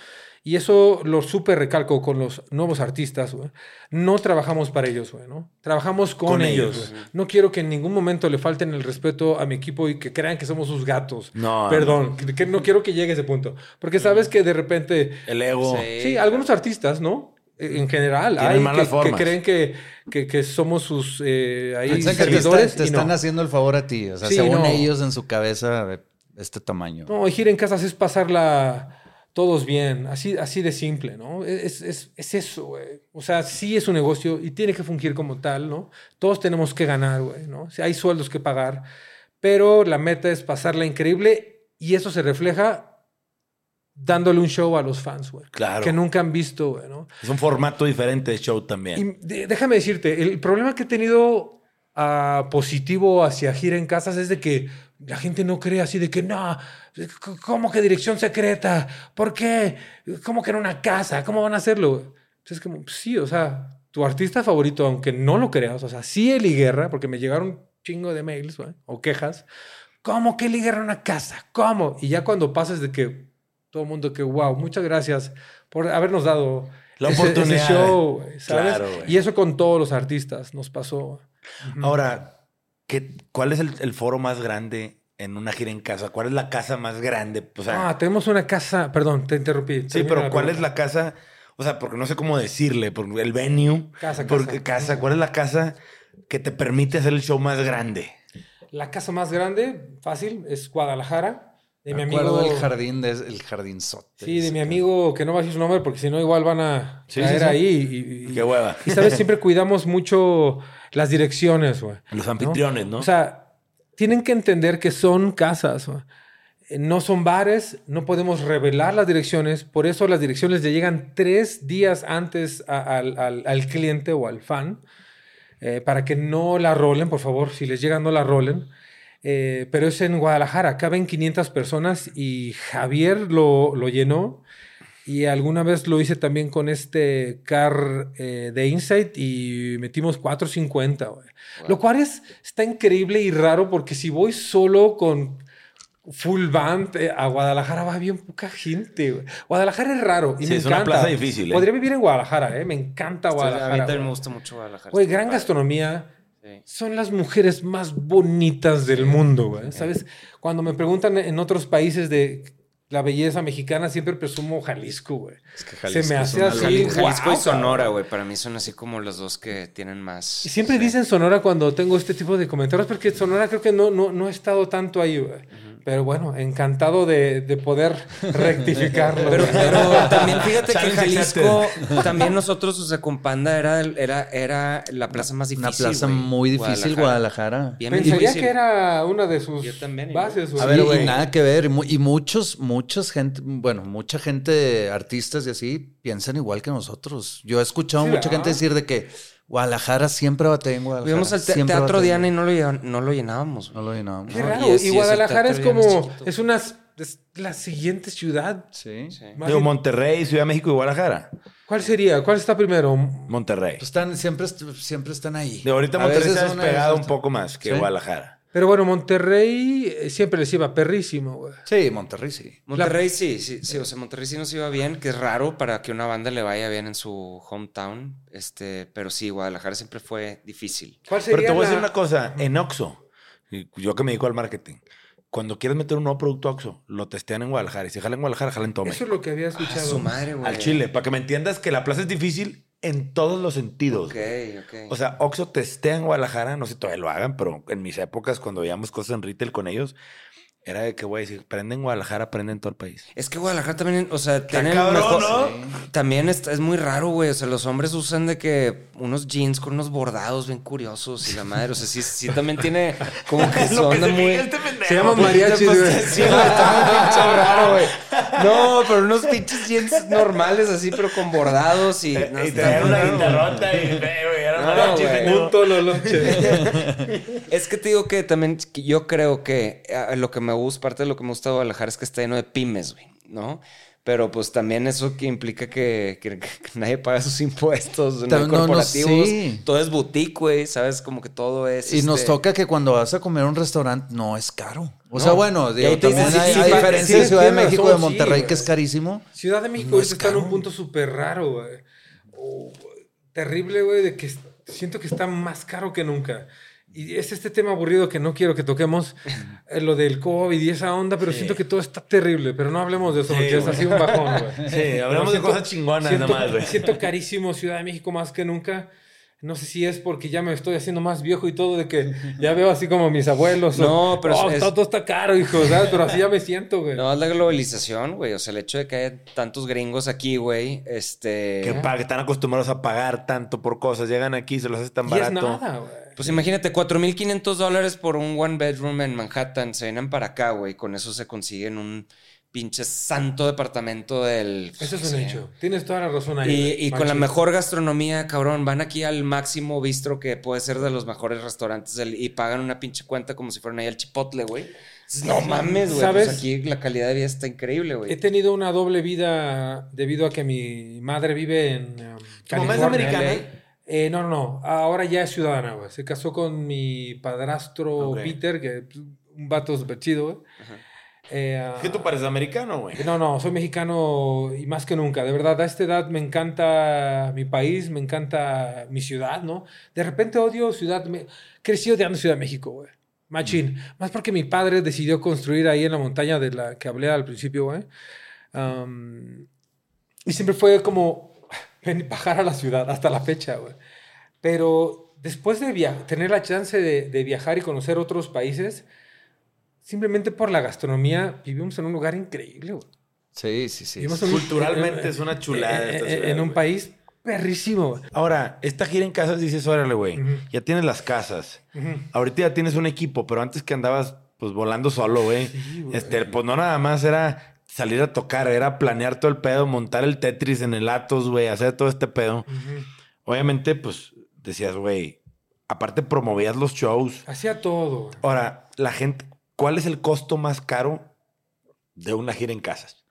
y eso lo súper recalco con los nuevos artistas, güey. No trabajamos para ellos, güey, ¿no? Trabajamos con, Con ellos. ellos. güey. No quiero que en ningún momento le falten el respeto a mi equipo y que crean que somos sus gatos. No, Perdón, que, que no quiero que llegue a ese punto. Porque sabes que de repente El ego. Sí. Sí, algunos artistas, ¿no? Eh, En general, hay malas que, que creen que, que, que somos sus eh, ahí te, servidores. está- te y no. están haciendo el favor a ti. O sea, Sí, según no. ellos en su cabeza, este tamaño. No, gira en casas es pasarla todos bien, así, así de simple, ¿no? Es, es, es eso, güey. O sea, sí es un negocio y tiene que fungir como tal, ¿no? Todos tenemos que ganar, güey, ¿no? Si hay sueldos que pagar, pero la meta es pasarla increíble y eso se refleja dándole un show a los fans, güey. Claro. Que nunca han visto, güey, ¿no? Es un formato diferente de show también. Y déjame decirte, el problema que he tenido ah, positivo hacia gira en casas es de que la gente no cree así de que no, ¿cómo que dirección secreta? ¿Por qué? ¿Cómo que en una casa? ¿Cómo van a hacerlo? Entonces, como, pues sí, o sea, tu artista favorito, aunque no lo creas, o sea, sí Eli Guerra, porque me llegaron chingo de mails güey, o quejas, ¿cómo que Eli Guerra en una casa? ¿Cómo? Y ya cuando pasas de que todo el mundo que, wow, muchas gracias por habernos dado La ese- oportunidad. ese show, ¿sabes? Claro, y eso con todos los artistas nos pasó. Ahora, ¿qué, ¿cuál es el, el foro más grande en una gira en casa? ¿Cuál es la casa más grande? O sea, Ah, tenemos una casa, perdón, te interrumpí. sí, pero ¿cuál es la casa? O sea, porque no sé cómo decirle, porque el venue. Casa, Porque casa. casa, ¿cuál es la casa que te permite hacer el show más grande? La casa más grande, fácil, es Guadalajara. De mi amigo. del jardín, de, el jardinzote. Sí, de mi amigo, que no va a decir su nombre porque si no, igual van a Sí, caer sí, sí. ahí. Y, y- Qué hueva. y, sabes, siempre cuidamos mucho las direcciones, güey. Los anfitriones, ¿no? O sea, tienen que entender que son casas, güey. Eh, no son bares, no podemos revelar las direcciones, por eso las direcciones le llegan tres días antes a- al, al- al cliente o al fan, eh, para que no la rolen, por favor, si les llegan no la rolen. Eh, pero es en Guadalajara, caben 500 personas y Javier lo, lo llenó. Y alguna vez lo hice también con este car eh, de Insight y metimos 450, güey. Lo cual es, está increíble y raro porque si voy solo con full band eh, a Guadalajara va bien poca gente, güey. Guadalajara es raro y Sí, me es una encanta. plaza difícil, ¿eh? Podría vivir en Guadalajara, ¿eh? Me encanta a mí Guadalajara. también me gusta mucho Guadalajara. Güey, gran padre. gastronomía. Sí. Son las mujeres más bonitas del mundo, güey. ¿Sabes? Cuando me preguntan en otros países de la belleza mexicana, siempre presumo Jalisco, güey. Es que Se Jalisco me es hace así. Jalisco y Sonora, güey. Para mí son así como los dos que tienen más. Y siempre dicen Sonora cuando tengo este tipo de comentarios, porque Sonora creo que no, no, no he estado tanto ahí, güey. Pero bueno, encantado de, de poder rectificarlo. Pero, pero también fíjate que Challenge Jalisco, también nosotros, o sea, con Panda era, era, era la plaza más difícil. Una plaza muy difícil, Guadalajara. Bien Pensaría difícil. que era una de sus también, bases. A ver, güey. nada que ver. Y, y muchos, muchas gente, bueno, mucha gente, artistas y así, piensan igual que nosotros. Yo he escuchado Sí, mucha gente decir de que Guadalajara siempre batalla en Guadalajara. Fuimos al te- siempre Teatro. Diana y no lo, no lo llenábamos. No lo llenamos. Qué No, raro. y Guadalajara es como. es una. Es la siguiente ciudad. Sí. Sí. Digo, Monterrey, Ciudad de México y Guadalajara. ¿Cuál sería? ¿Cuál está primero? Monterrey. Pues están, siempre, siempre están ahí. De ahorita A Monterrey se ha despegado un poco más que Sí. Guadalajara. Pero bueno, Monterrey eh, siempre les iba perrísimo, güey. Sí, Monterrey sí. Monterrey sí, sí, sí, o sea, Monterrey sí nos iba bien, que es raro para que una banda le vaya bien en su hometown, este, pero sí, Guadalajara siempre fue difícil. ¿Cuál sería Pero te voy a decir una cosa. En Oxxo, y yo que me dedico al marketing, cuando quieres meter un nuevo producto a Oxxo, lo testean en Guadalajara. Y si jala en Guadalajara, jala en todo Eso es lo que había Ah, escuchado. su madre, güey. Al Chile, para que me entiendas que la plaza es difícil en todos los sentidos. O sea, Oxxo testea en Guadalajara, no sé si todavía lo hagan, pero en mis épocas, cuando veíamos cosas en retail con ellos, era de que, güey, si prenden Guadalajara, prenden todo el país. es que Guadalajara también, o sea, tiene el cabrón, mejor- ¿no? También es, es muy raro, güey. O sea, los hombres usan de que unos jeans con unos bordados bien curiosos y la madre. O sea, sí, sí también tiene como que se muy. este pendejo. Se llaman mariachis, Pues, güey. sí, güey, está muy pinche raro, güey. No, pero unos pinches jeans normales así, pero con bordados y. no, y está traían muy una guitarrota y, No, mariachi, güey. pendejo. Un tolo lonche. Es que te digo que también yo creo que lo que me gusta, parte de lo que me gusta de Guadalajara es que está lleno de pymes, güey, ¿no? Pero pues también eso que implica que, que- que nadie paga sus impuestos, no hay Tam- no, no, corporativos, sí. todo es boutique, güey, ¿sabes? Como que todo es... Y nos este, toca que cuando vas a comer a un restaurante no es caro. O No. sea, bueno, digo, también hay, sí, hay sí, diferencia sí, de Ciudad de México de Monterrey que es carísimo. Ciudad de México No es está en un punto súper raro, güey. Oh, terrible, güey, de que siento que está más caro que nunca. Y es este tema aburrido que no quiero que toquemos, eh, lo del COVID y esa onda, pero siento que todo está terrible. Pero no hablemos de eso, Sí, porque es güey. así un bajón, güey. Sí, hablamos de cosas chingonas siento, nada más, güey. Siento carísimo Ciudad de México más que nunca. No sé si es porque ya me estoy haciendo más viejo y todo, de que ya veo así como mis abuelos. o, No, pero "Oh, es- todo está caro, hijo, ¿sabes? Pero así ya me siento, güey. No, es la globalización, güey. O sea, el hecho de que haya tantos gringos aquí, güey, este... Que están acostumbrados a pagar tanto por cosas. Llegan aquí, se los hace tan y es barato. nada, güey. Pues imagínate, 4.500 dólares por un one bedroom en Manhattan. Se vienen para acá, güey. Con eso se consiguen un pinche santo departamento del... Eso es un hecho. Tienes toda la razón ahí. Y, y con la mejor gastronomía, cabrón, van aquí al máximo bistro que puede ser de los mejores restaurantes del- y pagan una pinche cuenta como si fueran ahí al chipotle, güey. No mames, güey. ¿Sabes? Pues aquí la calidad de vida está increíble, He güey. tenido una doble vida debido a que mi madre vive en um, ¿Tu mamá es americana? LA. Eh, no, no, no. Ahora ya es ciudadana, güey. Se casó con mi padrastro. Peter, que es un vato súper chido, güey. Eh, que tú pareces americano, güey. No, no, soy mexicano y más que nunca. De verdad, a esta edad me encanta mi país, me encanta mi ciudad, ¿no? De repente odio Ciudad... Me... Crecí odiando Ciudad de México, güey. Machín. Más porque mi padre decidió construir ahí en la montaña de la que hablé al principio, güey. Am, y siempre fue como bajar a la ciudad hasta la fecha, güey. Pero después de tener la chance de, de viajar y conocer otros países, simplemente por la gastronomía, vivimos en un lugar increíble, güey. Sí, sí, sí. Vivimos en un- Culturalmente en- es una chulada en- esta ciudad, en un güey. país perrísimo, güey. Ahora, esta gira en casas dices, órale, güey. Ya tienes las casas. Ahorita ya tienes un equipo, pero antes que andabas pues volando solo, güey. Sí, güey. este, pues no nada más era salir a tocar, era planear todo el pedo, montar el Tetris en el Atos, güey, hacer todo este pedo. Obviamente, pues decías, güey, aparte promovías los shows. Hacía todo. Ahora, la gente, ¿cuál es el costo más caro de una gira en casas?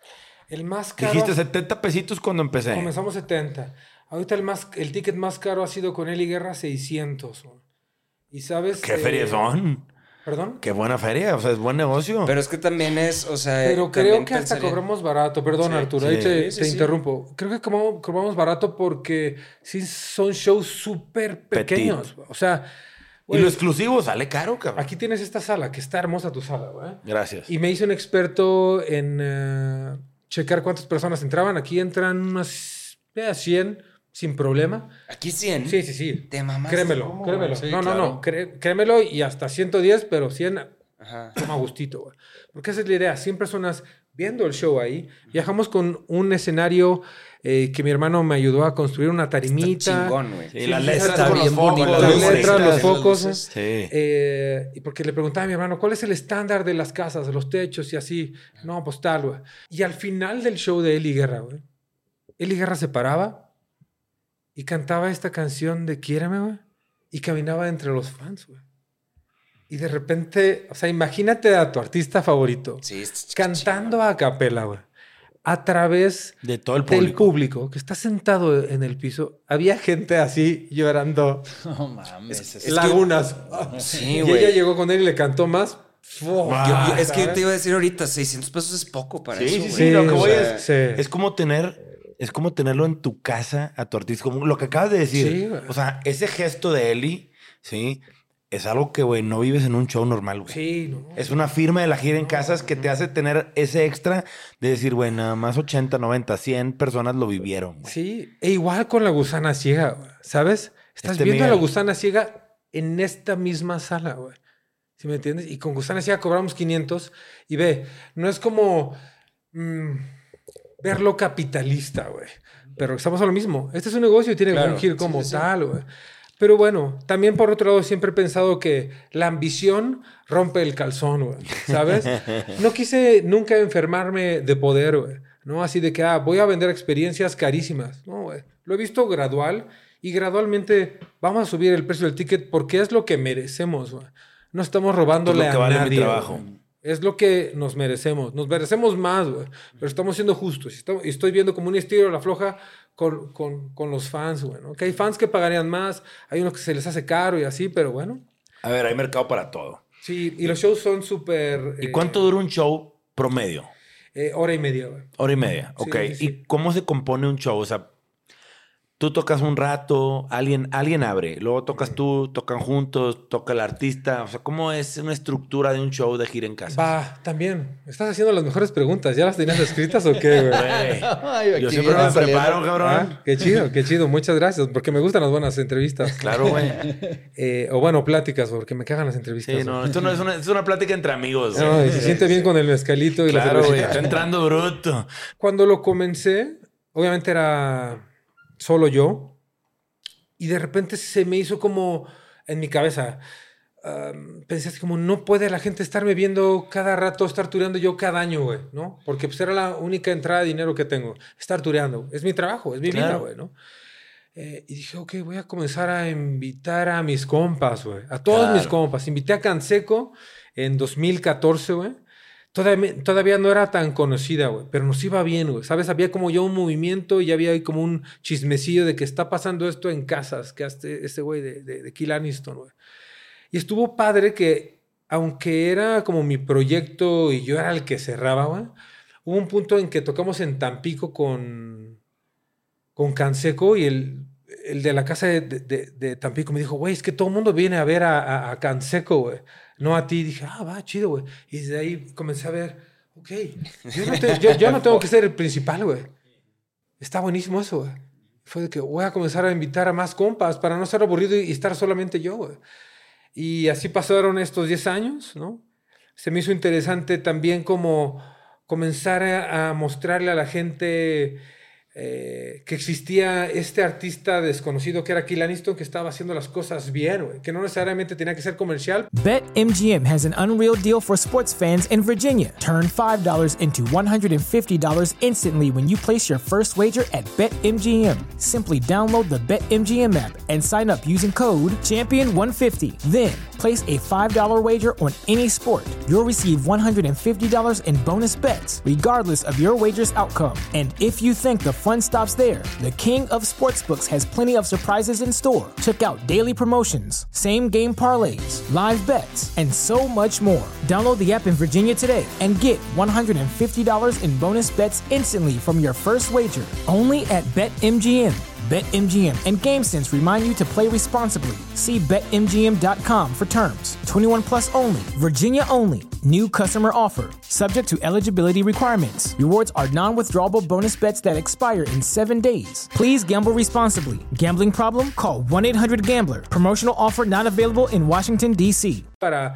El más caro... Dijiste 70 pesitos cuando empecé. Comenzamos 70. Ahorita el, más, el ticket más caro ha sido con Eli Guerra 600. güey. Y sabes... ¿Qué eh, feria son? ¿Perdón? Qué buena feria, o sea, es buen negocio. Pero es que también es, o sea... Pero creo que hasta pensaría- cobramos barato. Perdón, Sí, Arturo, sí. ahí te, Sí, te sí. interrumpo. Creo que cobramos, cobramos barato porque sí son shows súper pequeños. O sea, Y lo exclusivo sale caro, cabrón. Aquí tienes esta sala, que está hermosa tu sala, güey. Gracias. Y me hice un experto en eh, checar cuántas personas entraban. Aquí entran unas eh, 100 sin problema. Aquí 100. Sí, sí, sí. Te mamaste. Créemelo, ¿Cómo, créemelo. Sí, no, no, no. cré- créemelo y hasta 110, pero 100 Ajá. toma gustito, güey. Porque esa es la idea. 100 personas viendo el show ahí. Viajamos con un escenario eh, que mi hermano me ayudó a construir una tarimita. Chingón, güey. Sí, está bien letras, los focos. luces. Sí. Eh, y porque le preguntaba a mi hermano, ¿cuál es el estándar de las casas, de los techos y así? No, pues tal, güey. Y al final del show de Eli Guerra, güey, Eli Guerra se paraba y cantaba esta canción de Quiéreme, güey, y caminaba entre los fans, güey. Y de repente, o sea, imagínate a tu artista favorito Sí, cantando a capela, güey, a través De todo el del público. público que está sentado en el piso. Había gente así llorando No mames. es- Es que- lagunas. Sí, y ella llegó con él y le cantó más. Yo- yo- es que ¿sabes? te iba a decir ahorita, 600 pesos es poco para Sí, eso, sí, sí, lo que voy sea, es, es como tener, es como tenerlo en tu casa a tu artista, como lo que acabas de decir. Sí, o sea, ese gesto de Eli, sí, es algo que, güey, no vives en un show normal, güey. Sí, no. Es una firma de la gira en casas que te hace tener ese extra de decir, güey, nada más 80, 90, 100 personas lo vivieron. Sí, e igual con la gusana ciega, güey, ¿sabes? Estás Este viendo a la gusana ciega en esta misma sala, güey. ¿Sí me entiendes? Y con gusana ciega cobramos 500 y ve, no es como mm, verlo capitalista, güey. Pero estamos a lo mismo. Este es un negocio y tiene que Claro, fungir como sí, sí, sí. tal, güey. Pero bueno, también por otro lado siempre he pensado que la ambición rompe el calzón, güey, ¿sabes? No quise nunca enfermarme de poder, güey, ¿no? Así de que, ah, voy a vender experiencias carísimas, ¿no, güey? Lo he visto gradual y gradualmente vamos a subir el precio del ticket porque es lo que merecemos, güey. No estamos robándole Es lo que a vale mi trabajo. güey. Es lo que nos merecemos. Nos merecemos más, güey. Pero estamos siendo justos. Y estamos- y estoy viendo como un estilo a la floja con, con, con los fans, güey. ¿no? Que hay fans que pagarían más, hay unos que se les hace caro y así, pero bueno. A ver, hay mercado para todo. Sí, y los shows son súper... ¿Y eh, cuánto dura un show promedio? eh, hora y media, güey. Hora y media, Sí, ok. sí, sí. ¿Y cómo se compone un show? O sea, tú tocas un rato, alguien, alguien abre, luego tocas tú, tocan juntos, toca el artista. O sea, ¿cómo es una estructura de un show de gira en casa? Va, también. Estás haciendo las mejores preguntas. ¿Ya las tenías escritas o qué, güey? Ay, Yo siempre me preparo, cabrón. Ah, qué chido, qué chido. Muchas gracias, porque me gustan las buenas entrevistas. Claro, güey. Eh, o bueno, pláticas, porque me cagan las entrevistas. Sí, no, esto no es una, es una plática entre amigos. No, y se siente bien con el mezcalito y la Claro, güey. Está entrando bruto. Cuando lo comencé, obviamente era solo yo. Y de repente se me hizo como en mi cabeza. pensé así como, no puede la gente estarme viendo cada rato, estar tureando yo cada año, güey, ¿no? Porque pues era la única entrada de dinero que tengo, estar tureando. Es mi trabajo, es mi vida, güey, ¿no? Eh, y dije, ok, voy a comenzar a invitar a mis compas, güey. A todos mis compas. Invité a Canseco en 2014, güey. Todavía, no era tan conocida, güey, pero nos iba bien, güey. ¿Sabes? Había como ya un movimiento y había ahí como un chismecillo de que está pasando esto en casas, que este, este güey de, de, de Kill güey. Y estuvo padre que, aunque era como mi proyecto y yo era el que cerraba, güey, hubo un punto en que tocamos en Tampico con, con Canseco y el, el de la casa de, de- de Tampico me dijo, güey, es que todo el mundo viene a ver a, a, a Canseco, güey. No a ti. dije, ah, va, chido, güey. Y desde ahí comencé a ver, ok, yo no, tengo que ser el principal, güey. Está buenísimo eso, güey. Fue de que voy a comenzar a invitar a más compas para no ser aburrido y, estar solamente yo, güey. Y así pasaron estos 10 años, ¿no? Se me hizo interesante también como comenzar a mostrarle a la gente eh, que existía este artista desconocido que era Kill Aniston que estaba haciendo las cosas bien, güey. Que no necesariamente tenía que ser comercial, BetMGM has an unreal deal for sports fans in Virginia. Turn $5 into $150 instantly when you place your first wager at BetMGM. Simply download the BetMGM app and sign up using code Champion150. Then, place a $5 wager on any sport. You'll receive $150 in bonus bets, regardless of your wager's outcome. And if you think the fun stops there, the king of sportsbooks has plenty of surprises in store. Check out daily promotions, same game parlays, live bets, and so much more. Download the app in Virginia today and get $150 in bonus bets instantly from your first wager only at BetMGM. BetMGM and GameSense remind you to play responsibly. See BetMGM.com for terms. 21 plus only, Virginia only. New customer offer, subject to eligibility requirements. Rewards are non withdrawable bonus bets that expire in seven days. Please gamble responsibly. Gambling problem? Call 1 800 Gambler. Promotional offer not available in Washington, D.C. Para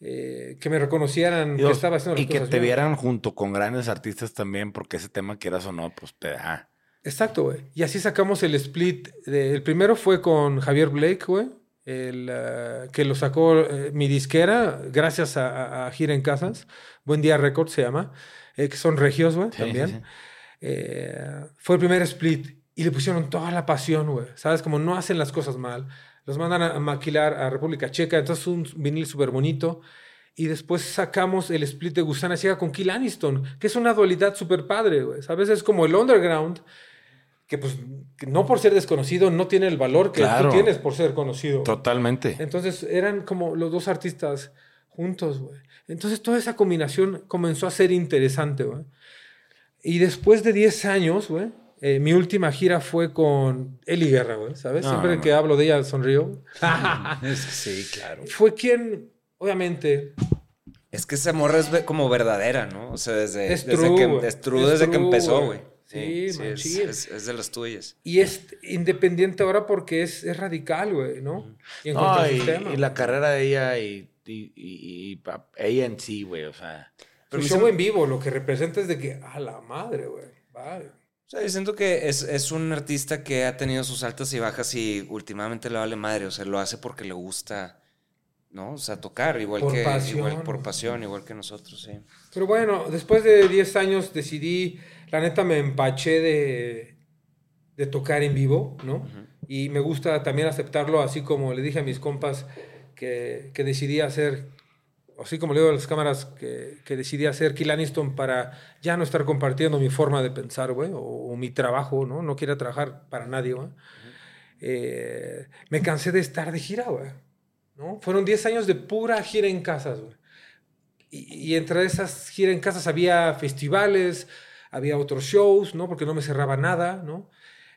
eh, que me reconocieran que estaba haciendo las y que te bien. vieran junto con grandes artistas también, porque ese tema, quieras o no, pues te da. Exacto, güey. Y así sacamos el split. de- el primero fue con Javier Blake, güey. El, ah, que lo sacó eh, mi disquera gracias a, a- a Gira en Casas. Buen Día Records se llama. eh, que son regios, güey, Sí, también. sí. Eh, fue el primer split. Y le pusieron toda la pasión, güey. ¿Sabes? Como no hacen las cosas mal. Los mandan a, a maquilar a República Checa. Entonces un vinil súper bonito. Y después sacamos el split de Gusana Ciega con Kill Aniston, que es una dualidad súper padre, güey. ¿Sabes? Es como el underground, que pues que no por ser desconocido no tiene el valor que Claro. tú tienes por ser conocido. Totalmente. Entonces eran como los dos artistas juntos, güey. Entonces toda esa combinación comenzó a ser interesante, güey. Y después de 10 años, güey, eh, mi última gira fue con Eli Guerra, güey, ¿sabes? No, Siempre no, que hablo de ella sonrío. Sí, claro. fue quien, obviamente, Es que esa morra es como verdadera, ¿no? O sea, desde, Es desde true, que, güey. es true Es desde que empezó, güey. Güey. Sí, es, es- es de las tuyas. y es independiente ahora porque es, es radical, güey, ¿no? Y en No, cuanto al y, sistema, y la carrera de ella y, y, y- y pa- ella en sí, güey, o sea. Su Pero show se- en vivo, lo que representa es de que, a la madre, güey. Vale. O sea, yo siento que es, es un artista que ha tenido sus altas y bajas y últimamente le vale madre. O sea, lo hace porque le gusta, ¿no? O sea, tocar, igual Por que pasión, igual por pasión, igual que nosotros, sí. Pero bueno, después de 10 años decidí, la neta me empaché de, de tocar en vivo, ¿no? Y me gusta también aceptarlo, así como le dije a mis compas que, que decidí hacer, así como le digo a las cámaras, que, que decidí hacer Kill Aniston para ya no estar compartiendo mi forma de pensar, güey, o, o mi trabajo, ¿no? No quiero trabajar para nadie, güey. Eh, me cansé de estar de gira, güey. ¿no? Fueron 10 años de pura gira en casas, güey. Y, y entre esas giras en casas había festivales, había otros shows, ¿no? Porque no me cerraba nada, ¿no?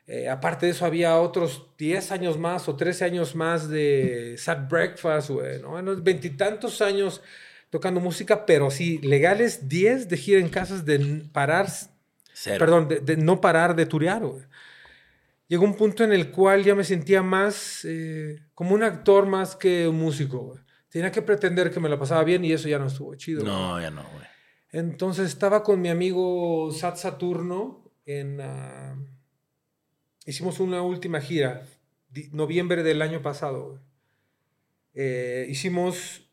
Eh, aparte de eso, había otros 10 años más o 13 años más de Sad Breakfast, güey, ¿no? Veintitantos años tocando música, pero sí, legales 10 de gira en casas de parar, Cero. perdón, de, de no parar de turear, güey. Llegó un punto en el cual ya me sentía más eh, como un actor más que un músico, güey. Tenía que pretender que me la pasaba bien y eso ya no estuvo chido. güey. No, ya no, güey. Entonces estaba con mi amigo Sat Saturno en... ah, hicimos una última gira, noviembre del año pasado. Eh, hicimos...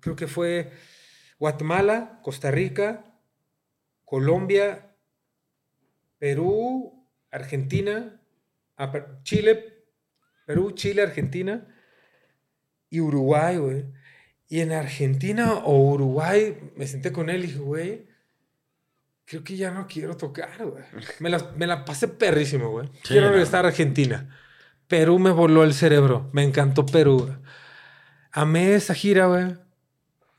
Creo que fue Guatemala, Costa Rica, Colombia, Perú, Argentina, ah, Chile, Perú, Chile, Argentina y Uruguay, güey. Y en Argentina o Uruguay me senté con él y dije, güey, creo que ya no quiero tocar, güey. Me la, me la pasé perrísimo, güey. quiero no. regresar a Argentina. Perú me voló el cerebro. Me encantó Perú. Amé esa gira, güey.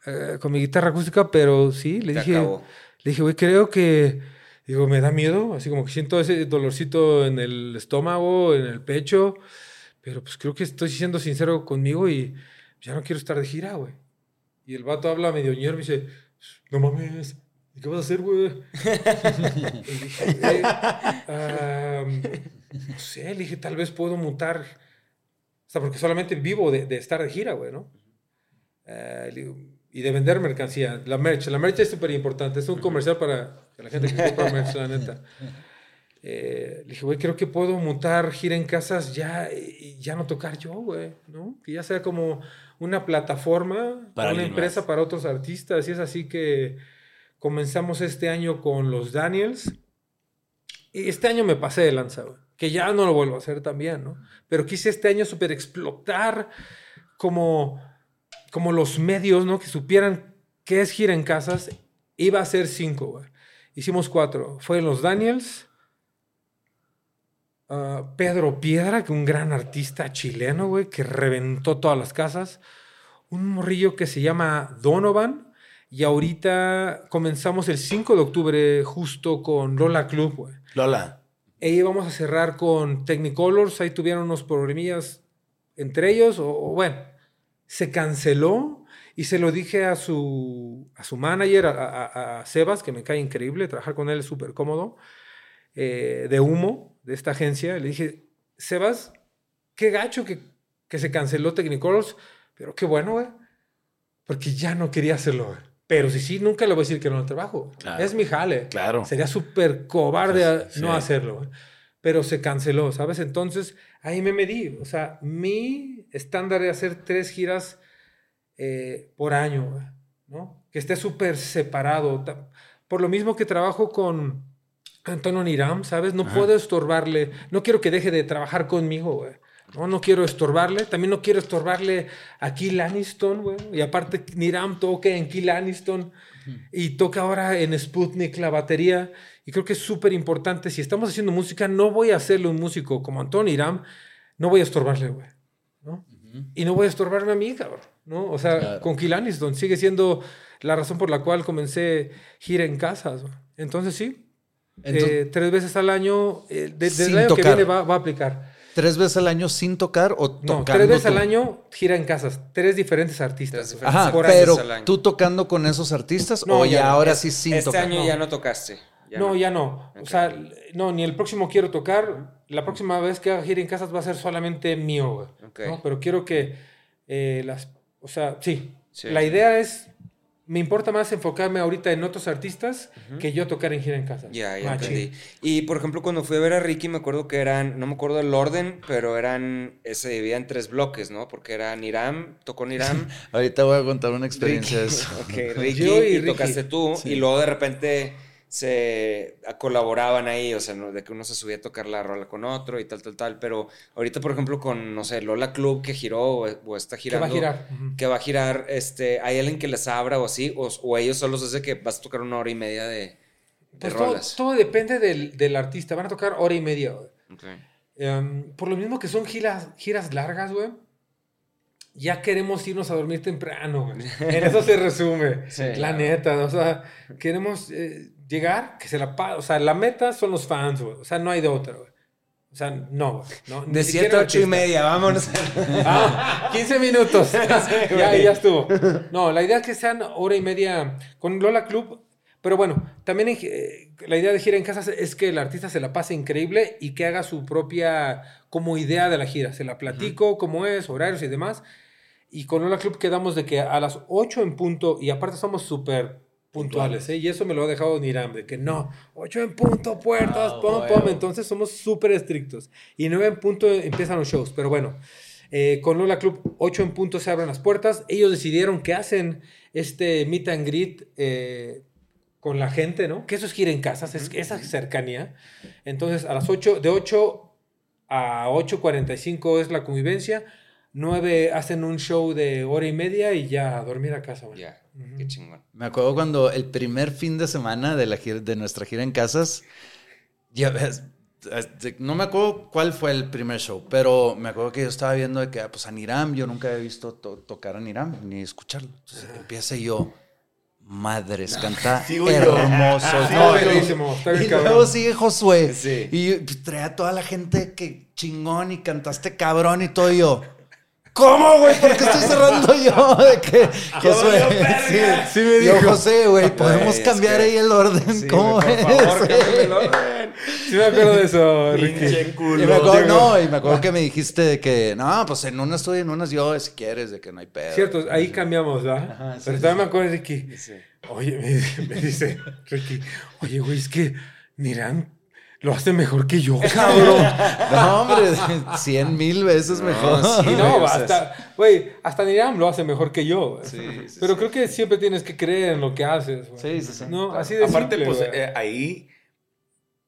eh, con mi guitarra acústica, pero sí, le Te dije, acabó. le dije, güey, creo que, digo, me da miedo, así como que siento ese dolorcito en el estómago, en el pecho, pero pues creo que estoy siendo sincero conmigo y ya no quiero estar de gira, güey. Y el vato habla medio ñero y dice, no mames, ¿y qué vas a hacer, güey? y dije, "Güey, am, no sé, le dije, tal vez puedo mutar, o sea, porque solamente vivo de, de estar de gira, güey, ¿no? Le digo, y de vender mercancía. La merch. La merch es súper importante. Es un comercial para la gente que compra merch, la neta. Eh, le dije, güey, creo que puedo montar gira en casas ya y ya no tocar yo, güey, ¿no? Que ya sea como una plataforma, Para una empresa más. para otros artistas. Y es así que comenzamos este año con los Daniels. Y este año me pasé de lanza. Que ya no lo vuelvo a hacer también, ¿no? Pero quise este año súper explotar como, como los medios, ¿no? Que supieran qué es gira en casas. Iba a ser cinco, güey. Hicimos cuatro. Fue los Daniels. Ah, Pedro Piedra, que un gran artista chileno, güey, que reventó todas las casas. Un morrillo que se llama Donovan. Y ahorita comenzamos el 5 de octubre justo con Lola Club, güey. Lola. Ahí vamos a cerrar con Technicolors. Ahí tuvieron unos problemillas entre ellos. O, o bueno, se canceló. Y se lo dije a su, a su manager, a, a- a Sebas, que me cae increíble. Trabajar con él es súper cómodo. eh, de humo, de esta agencia. Le dije, Sebas, qué gacho que, que se canceló Technicolors. Pero qué bueno, güey. Porque ya no quería hacerlo, güey. Pero si sí, nunca le voy a decir que no al trabajo. Claro. Es mi jale. Claro. Sería súper cobarde Sí. no hacerlo. güey. Pero se canceló, ¿sabes? Entonces, ahí me medí. O sea, mi estándar es hacer tres giras eh, por año, güey, ¿no? Que esté súper separado. Por lo mismo que trabajo con Antonio Niram, ¿sabes? No puedo estorbarle. No quiero que deje de trabajar conmigo, güey. No, no quiero estorbarle. También no quiero estorbarle a Kill Aniston, güey. Y aparte, Niram toca en Kill Aniston y toca ahora en Sputnik la batería. Y creo que es súper importante. Si estamos haciendo música, no voy a hacerle un músico como Antonio Niram. No voy a estorbarle, güey. ¿no? Y no voy a estorbarme a mí, cabrón. ¿no? O sea, Claro. con Kill Aniston sigue siendo la razón por la cual comencé gira en casas. Entonces, sí. Entonces- eh, tres veces al año, eh, de- desde el año que viene va, va a aplicar. ¿Tres veces al año sin tocar o No, tres veces tú? al año gira en casas. Tres diferentes artistas. Tres diferentes Ajá, Por año. pero al año. tú tocando con esos artistas No, o ya ya no. ahora Es- sí sin este tocar. año no. ya no tocaste. Ya no, ya no. O sea, no, ni el próximo quiero tocar. La próxima vez que haga gira en casas va a ser solamente mío, güey. Ok. ¿no? Pero quiero que eh, las... O sea, sí. Sí. La idea es... Me importa más enfocarme ahorita en otros artistas que yo tocar en gira en casas. Ya, ya Machín. entendí. Y por ejemplo, cuando fui a ver a Ricky, me acuerdo que eran, no me acuerdo el orden, pero eran, se dividía en tres bloques, ¿no? Porque era Niram, tocó Niram, Ahorita voy a contar una experiencia de Ricky, eso. ok, Ricky, Yo y y, Ricky. tocaste tú, y luego de repente se colaboraban ahí, o sea, ¿no? de que uno se subía a tocar la rola con otro y tal, tal, tal, pero ahorita, por ejemplo, con, no sé, Lola Club que giró o, o está Que va girando. a girar. Ujú. Que va a girar, este, ¿hay alguien que les abra o así? O, o ellos solos hace que vas a tocar una hora y media de, de Pues todo, rolas. todo depende del, del artista. Van a tocar hora y media, güey. Ok. Em, por lo mismo que son giras, giras largas, güey. Ya queremos irnos a dormir temprano, güey. En eso se resume. Sí, la claro. neta, o sea, queremos eh, llegar, que se la O sea, la meta son los fans, güey. O sea, no hay de otra, güey. O sea, no, güey. No, De siquiera 7 a el 8 y media, vámonos. Ah, 15 minutos. ya, ya estuvo. No, la idea es que sean hora y media con Lola Club. Pero bueno, también eh, la idea de gira en casa es que el artista se la pase increíble y que haga su propia como idea de la gira. Se la platico, cómo es, horarios y demás. Y con Lola Club quedamos de que a las 8 en punto, y aparte somos súper puntuales, ¿eh? y eso me lo ha dejado Niram, de que no, 8 en punto, puertas, Ah, pom, pom, entonces somos súper estrictos. Y 9 en punto empiezan los shows, pero bueno, eh, con Lola Club 8 en punto se abren las puertas, ellos decidieron que hacen este meet and greet eh, con la gente, ¿no? Que eso es gira en casas, es esa cercanía. Entonces a las 8, de 8 a 8.45 es la convivencia. 9 hacen un show de hora y media y ya a dormir a casa. güey. Ya, Ujú. qué chingón. Me acuerdo cuando el primer fin de semana de, la gira- de nuestra gira en casas, ya ves, este, no me acuerdo cuál fue el primer show, pero me acuerdo que yo estaba viendo de que ah, pues a Niram, yo nunca había visto to- tocar a Niram ni escucharlo. Entonces empieza yo, madres, canta Sigo yo. hermoso. Sí, No, y cabrón. luego sigue Josué. Sí. Y trae a toda la gente que chingón y cantaste cabrón y todo y yo. ¿Cómo, güey? ¿Por qué estoy cerrando yo? De que Josué. Sí, Sí me yo, dijo. José, güey, podemos es cambiar que- ahí el orden. Sí, ¿Cómo por favor, el orden. Sí me acuerdo de eso, Ricky. Culo. Y me acuerdo, no, y me acuerdo que me dijiste de que, no, pues en unas estoy, en unas yo, si quieres, de que no hay pedo. Cierto, ahí cambiamos, ¿verdad? Ajá, sí, Pero sí, también me acuerdo de Ricky. Sí. Oye, me, dice- me dice Ricky, oye, güey, es que Niran lo hace mejor que yo, cabrón. No, hombre, cien mil veces No, mejor. sí, no, güey, o sea, hasta, güey, hasta Niram lo hace mejor que yo. Sí, sí, Pero sí. creo que siempre tienes que creer en lo que haces. güey. Sí, sí, sí. No, así de Aparte, simple, pues eh, ahí,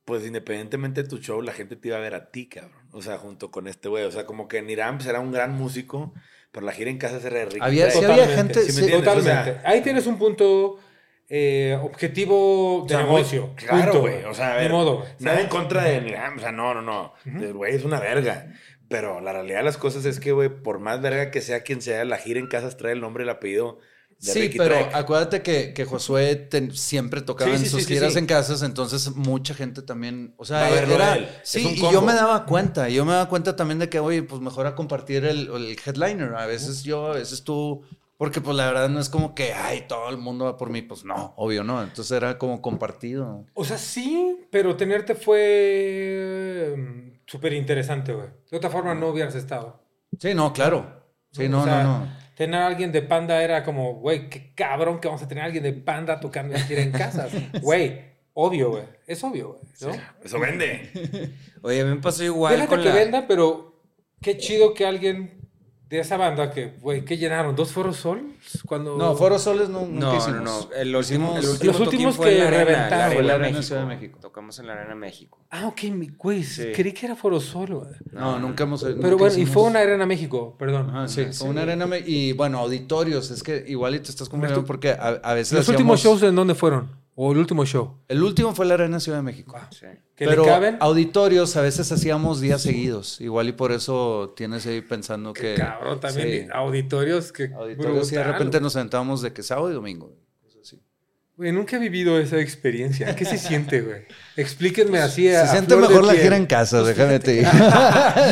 pues independientemente de tu show, la gente te iba a ver a ti, cabrón. O sea, junto con este güey. O sea, como que Niram era un gran músico, pero la gira en casa se re rica. Había- sí Totalmente, había gente- ¿sí me sí, entiendes? O Totalmente. sea, Ahí tienes un punto eh, objetivo de O sea, negocio. Claro, güey. O sea, a ver. Ni modo. Nada en contra de Niram. O sea, no, no, no. El güey es una verga. Pero la realidad de las cosas es que, güey, por más verga que sea quien sea, la gira en casas trae el nombre y el apellido de Sí, Ricky pero Trek. acuérdate que, que Josué ten- siempre tocaba Sí, en sí, sus sí, giras en casas, entonces mucha gente también, o sea, verlo era, a él. sí, y yo me daba cuenta, yo me daba cuenta también de que, oye, pues mejor a compartir el, el headliner, a veces yo, a veces tú, porque pues la verdad no es como que, ay, todo el mundo va por mí, pues no, obvio no, entonces era como compartido. O sea, sí, pero tenerte fue mm, súper interesante, güey. De otra forma no hubieras estado. Sí, no, claro, sí, O no, sea, no, no. Tener a alguien de Panda era como, güey, qué cabrón que vamos a tener a alguien de Panda tocando en gira en casas. Güey, obvio, güey. Es obvio, güey. ¿no? Eso vende. Oye, a mí me pasó igual Déjate con que la... venda, pero qué chido que alguien de esa banda que, güey, ¿qué llenaron? ¿Dos foros sol? Cuando... No, Foro Soles no, nunca No, no, hicimos. no. El último, el último Los últimos que la arena, reventaron, la fue la Arena México. Ciudad de México. Tocamos en la Arena México. Ah, ok, mi- güey, Sí. creí que era foro sol, güey. No, nunca hemos. Pero nunca bueno, y fue una arena México, perdón. Ajá, sí, Ajá, fue sí. una arena me- y bueno, auditorios, es que igual y te estás confundiendo porque a, a veces ¿Los últimos shows en dónde fueron? ¿O el último show? El último fue la Arena Ciudad de México. Sí. ¿Que Pero le caben? auditorios a veces hacíamos días seguidos, igual y por eso tienes ahí pensando que Cabrón, también sí. auditorios que auditorios y de repente nos sentábamos de que sábado y domingo. Güey, nunca he vivido esa experiencia. ¿Qué se siente, güey? Explíquenme así a Se a siente mejor la piel. gira en casa, déjame te.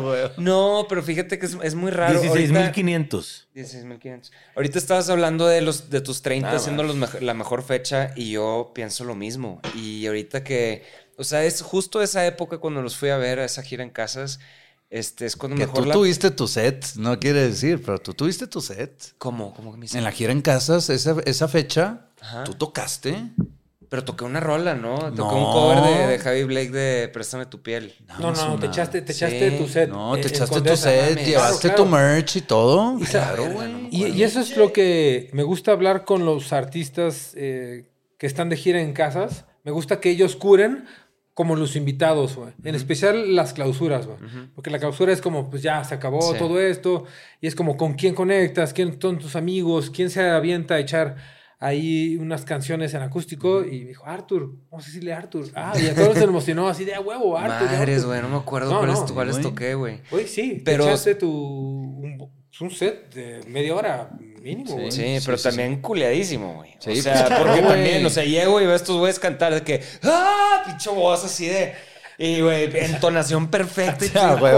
Güey. No, pero fíjate que es, es muy raro. ahorita- 16.500. 16.500. Ahorita estabas hablando de los de tus 30 Nada siendo los la mejor fecha y yo pienso lo mismo. Y ahorita que, o sea, es justo esa época cuando los fui a ver a esa gira en casas, este es cuando Que mejor tú la tuviste tu set, no quiere decir, pero tú tuviste tu set. ¿Cómo? ¿Cómo que me En la gira en casas, esa, esa fecha, Ajá. tú tocaste. Pero toqué una rola, ¿no? Toqué No. un cover de, de Javi Blake de Préstame tu piel. No, no, te echaste, te echaste Sí. tu set. No, en- te en echaste tu set, mames. llevaste Claro, tu merch y todo. Claro, güey. no y eso es lo que me gusta hablar con los artistas eh, que están de gira en casas. Me gusta que ellos curen como los invitados, güey. En especial las clausuras, güey. Porque la clausura es como, pues ya se acabó Sí. todo esto. Y es como con quién conectas, quién son tus amigos, quién se avienta a echar ahí unas canciones en acústico. Y dijo, Arthur, vamos a decirle Arthur. Ah, y a todos se emocionó así de a huevo, Arthur. Madres, Arthur". güey, no me acuerdo No, cuáles, no, cuáles toqué, güey. Oye, sí, Pero- pero echaste tu un, un set de media hora mínimo, güey. Sí, pero sí, también culeadísimo, güey. Sí, o sea, pues, porque güey. también, o sea, llego y veo a estos güeyes cantar de que, ¡ah! Pinche voz así de. Y, güey, entonación perfecta. y tú Ah, güey.